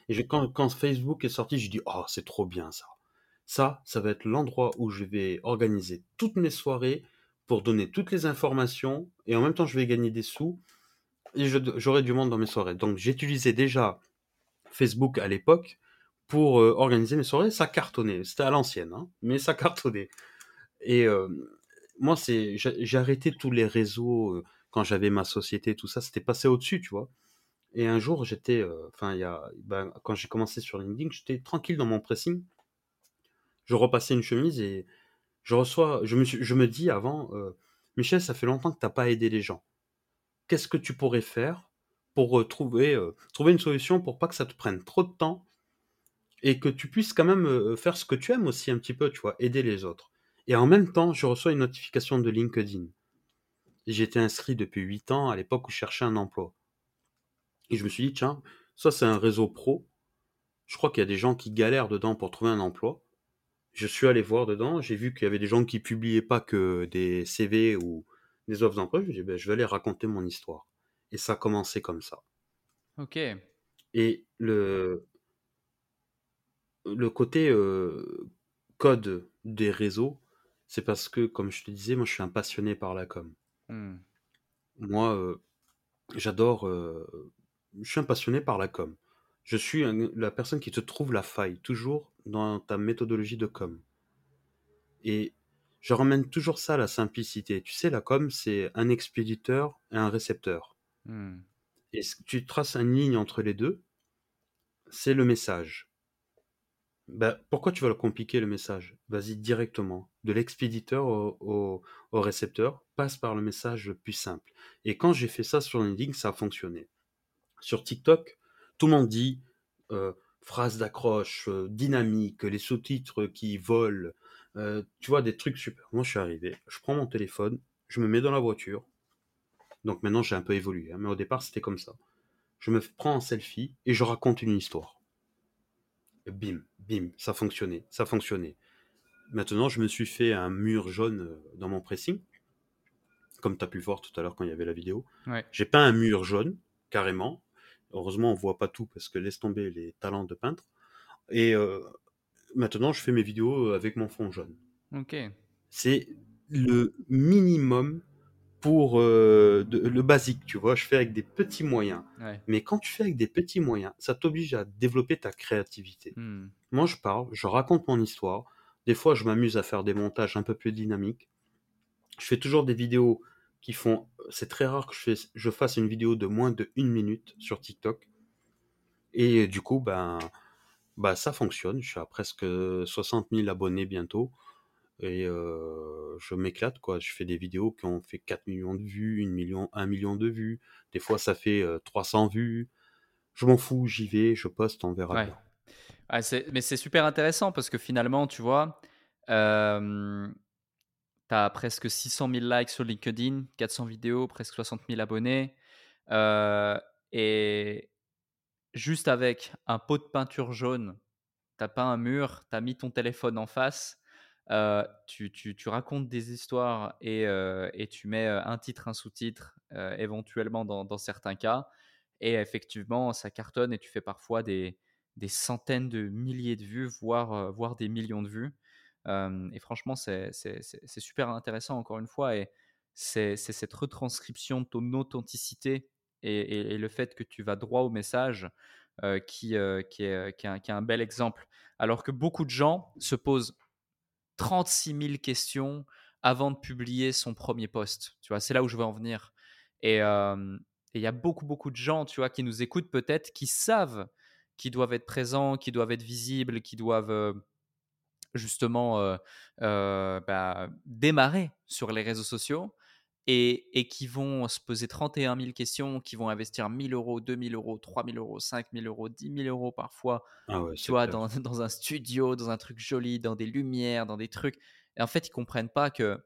Et quand, quand, Facebook est sorti, j'ai dit, oh, c'est trop bien ça. Ça, ça va être l'endroit où je vais organiser toutes mes soirées pour donner toutes les informations et en même temps, je vais gagner des sous j'aurais du monde dans mes soirées. Donc j'utilisais déjà Facebook à l'époque pour euh, organiser mes soirées. Ça cartonnait. C'était à l'ancienne, hein, mais ça cartonnait. Et euh, moi, c'est, j'ai arrêté tous les réseaux euh, quand j'avais ma société, tout ça. C'était passé au-dessus, tu vois. Et un jour, j'étais, enfin, il ben, quand j'ai commencé sur LinkedIn, j'étais tranquille dans mon pressing. Je repassais une chemise et je reçois, je me, je me dis avant, Michel, ça fait longtemps que tu n'as pas aidé les gens qu'est-ce que tu pourrais faire pour trouver, une solution pour pas que ça te prenne trop de temps et que tu puisses quand même faire ce que tu aimes aussi un petit peu, tu vois, aider les autres. Et en même temps, je reçois une notification de LinkedIn. J'étais inscrit depuis 8 ans à l'époque où je cherchais un emploi. Et je me suis dit, tiens, ça c'est un réseau pro. Je crois qu'il y a des gens qui galèrent dedans pour trouver un emploi. Je suis allé voir dedans, j'ai vu qu'il y avait des gens qui publiaient pas que des CV ou, des offres d'emploi, je me ben, je vais aller raconter mon histoire. Et ça a commencé comme ça. Ok. Et le, le côté euh, code des réseaux, c'est parce que, comme je te disais, moi je suis un passionné par la com. Hmm. Moi, euh, j'adore. Euh, je suis un passionné par la com. Je suis la personne qui te trouve la faille, toujours dans ta méthodologie de com. Et je ramène toujours ça à la simplicité. Tu sais, la com, c'est un expéditeur et un récepteur. Hmm. Et tu traces une ligne entre les deux, c'est le message. Ben, pourquoi tu vas le compliquer le message? Vas-y directement. De l'expéditeur au, récepteur, passe par le message le plus simple. Et quand j'ai fait ça sur LinkedIn, ça a fonctionné. Sur TikTok, tout le monde dit euh, phrase d'accroche, euh, dynamique, les sous-titres qui volent, euh, tu vois, des trucs super. Moi, je suis arrivé, je prends mon téléphone, je me mets dans la voiture. Donc maintenant, j'ai un peu évolué, hein, mais au départ, c'était comme ça. Je me prends en selfie et je raconte une histoire. bim, bim, ça fonctionnait, ça fonctionnait. Maintenant, je me suis fait un mur jaune euh, dans mon pressing comme tu as pu le voir tout à l'heure quand il y avait la vidéo. Ouais. J'ai peint un mur jaune, carrément. Heureusement, on voit pas tout parce que laisse tomber les talents de peintre. Et euh, maintenant, je fais mes vidéos avec mon fond jaune. Ok. C'est le minimum pour euh, de- le basique, tu vois. Je fais avec des petits moyens. Ouais. Mais quand tu fais avec des petits moyens, ça t'oblige à développer ta créativité. Hmm. Moi, je parle, je raconte mon histoire. Des fois, je m'amuse à faire des montages un peu plus dynamiques. Je fais toujours des vidéos qui font. C'est très rare que je, fais- je fasse une vidéo de moins de une minute sur TikTok. Et du coup, ben, bah, ça fonctionne. Je suis à presque 60 000 abonnés bientôt. Et euh, je m'éclate, quoi. Je fais des vidéos qui ont fait 4 millions de vues, 1 million, 1 million de vues. Des fois, ça fait euh, 300 vues. Je m'en fous, j'y vais, je poste, on verra Ouais. bien. Ah, c'est- mais c'est super intéressant parce que finalement, tu vois, euh, tu as presque 600 000 likes sur LinkedIn, 400 vidéos, presque 60 000 abonnés. euh, et juste avec un pot de peinture jaune, tu peint un mur, tu as mis ton téléphone en face, euh, tu, tu- tu racontes des histoires et, euh, et tu mets euh, un titre, un sous-titre, éventuellement dans, certains cas. Et effectivement, ça cartonne et tu fais parfois des, des centaines de milliers de vues, voire, voire des millions de vues. Et franchement, c'est super intéressant, encore une fois. Et c'est cette retranscription de ton authenticité et, le fait que tu vas droit au message euh, qui, euh, qui, est, un- qui est un bel exemple. Alors que beaucoup de gens se posent 36 000 questions avant de publier son premier post. Tu vois, c'est là où je veux en venir. Et euh, il y a beaucoup, beaucoup de gens, tu vois, qui nous écoutent peut-être, qui savent qu'ils doivent être présents, qui doivent être visibles, qui doivent euh, justement euh, euh, bah, démarrer sur les réseaux sociaux et, et qui vont se poser 31 000 questions, qui vont investir 1000 euros, 2000 euros, 3000 euros, 5000 euros, 10 000 euros parfois Ah ouais, tu vois, dans, dans un studio, dans un truc joli, dans des lumières, dans des trucs. Et en fait, ils comprennent pas que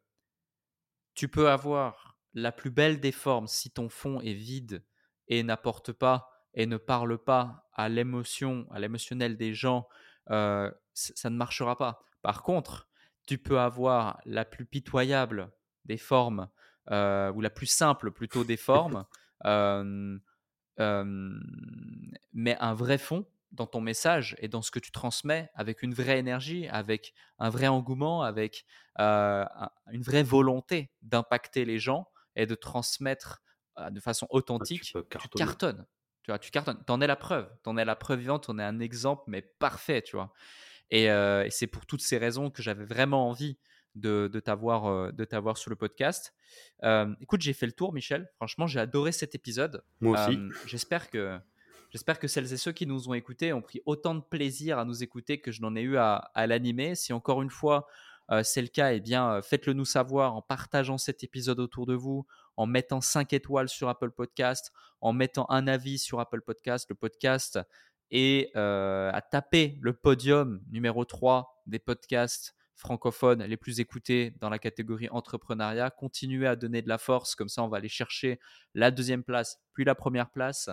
tu peux avoir la plus belle des formes si ton fond est vide et n'apporte pas et ne parle pas à l'émotion, à l'émotionnel des gens, euh, ça ne marchera pas. Par contre, tu peux avoir la plus pitoyable des formes euh, ou la plus simple plutôt des formes, euh, euh, mais un vrai fond dans ton message et dans ce que tu transmets avec une vraie énergie, avec un vrai engouement, avec euh, un- une vraie volonté d'impacter les gens et de transmettre euh, de façon Ah, tu authentique, tu cartonner. cartonnes. Tu vois, tu cartonnes. T'en es la preuve. T'en es la preuve vivante. T'en es un exemple, mais parfait, tu vois. Et, euh, et c'est pour toutes ces raisons que j'avais vraiment envie de, de t'avoir euh, de t'avoir sur le podcast. Euh, écoute, j'ai fait le tour, Michel. Franchement, j'ai adoré cet épisode. Moi aussi. Euh, j'espère que j'espère que celles et ceux qui nous ont écoutés ont pris autant de plaisir à nous écouter que je n'en ai eu à, à l'animer. Si encore une fois euh, c'est le cas, eh bien euh, faites-le nous savoir en partageant cet épisode autour de vous, en mettant 5 étoiles sur Apple Podcast, en mettant un avis sur Apple Podcast. Le podcast et euh, à taper le podium numéro 3 des podcasts francophones les plus écoutés dans la catégorie entrepreneuriat. Continuez à donner de la force, comme ça on va aller chercher la deuxième place, puis la première place,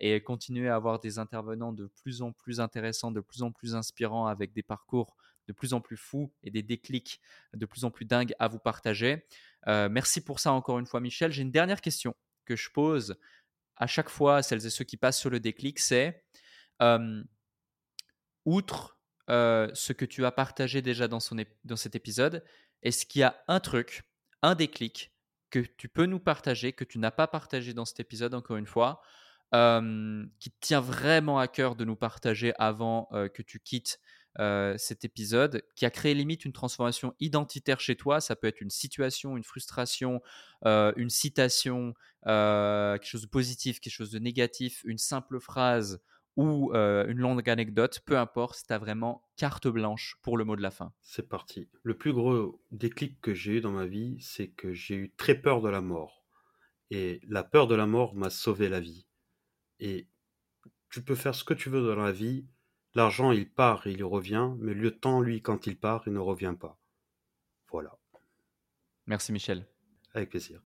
et continuer à avoir des intervenants de plus en plus intéressants, de plus en plus inspirants, avec des parcours de plus en plus fous et des déclics de plus en plus dingues à vous partager. Euh, merci pour ça encore une fois, Michel. J'ai une dernière question que je pose à chaque fois à celles et ceux qui passent sur le déclic, c'est euh, outre euh, ce que tu as partagé déjà dans, son dans cet épisode, est-ce qu'il y a un truc, un déclic que tu peux nous partager, que tu n'as pas partagé dans cet épisode, encore une fois, euh, qui tient vraiment à cœur de nous partager avant euh, que tu quittes cet épisode, qui a créé limite une transformation identitaire chez toi? Ça peut être une situation, une frustration, une citation, quelque chose de positif, quelque chose de négatif, une simple phrase ou euh, une longue anecdote, peu importe, tu as vraiment carte blanche pour le mot de la fin. C'est parti. Le plus gros déclic que j'ai eu dans ma vie, c'est que j'ai eu très peur de la mort. Et la peur de la mort m'a sauvé la vie. Et tu peux faire ce que tu veux dans la vie. L'argent, il part et il revient. Mais le temps, lui, quand il part, il ne revient pas. Voilà. Merci Michel. Avec plaisir.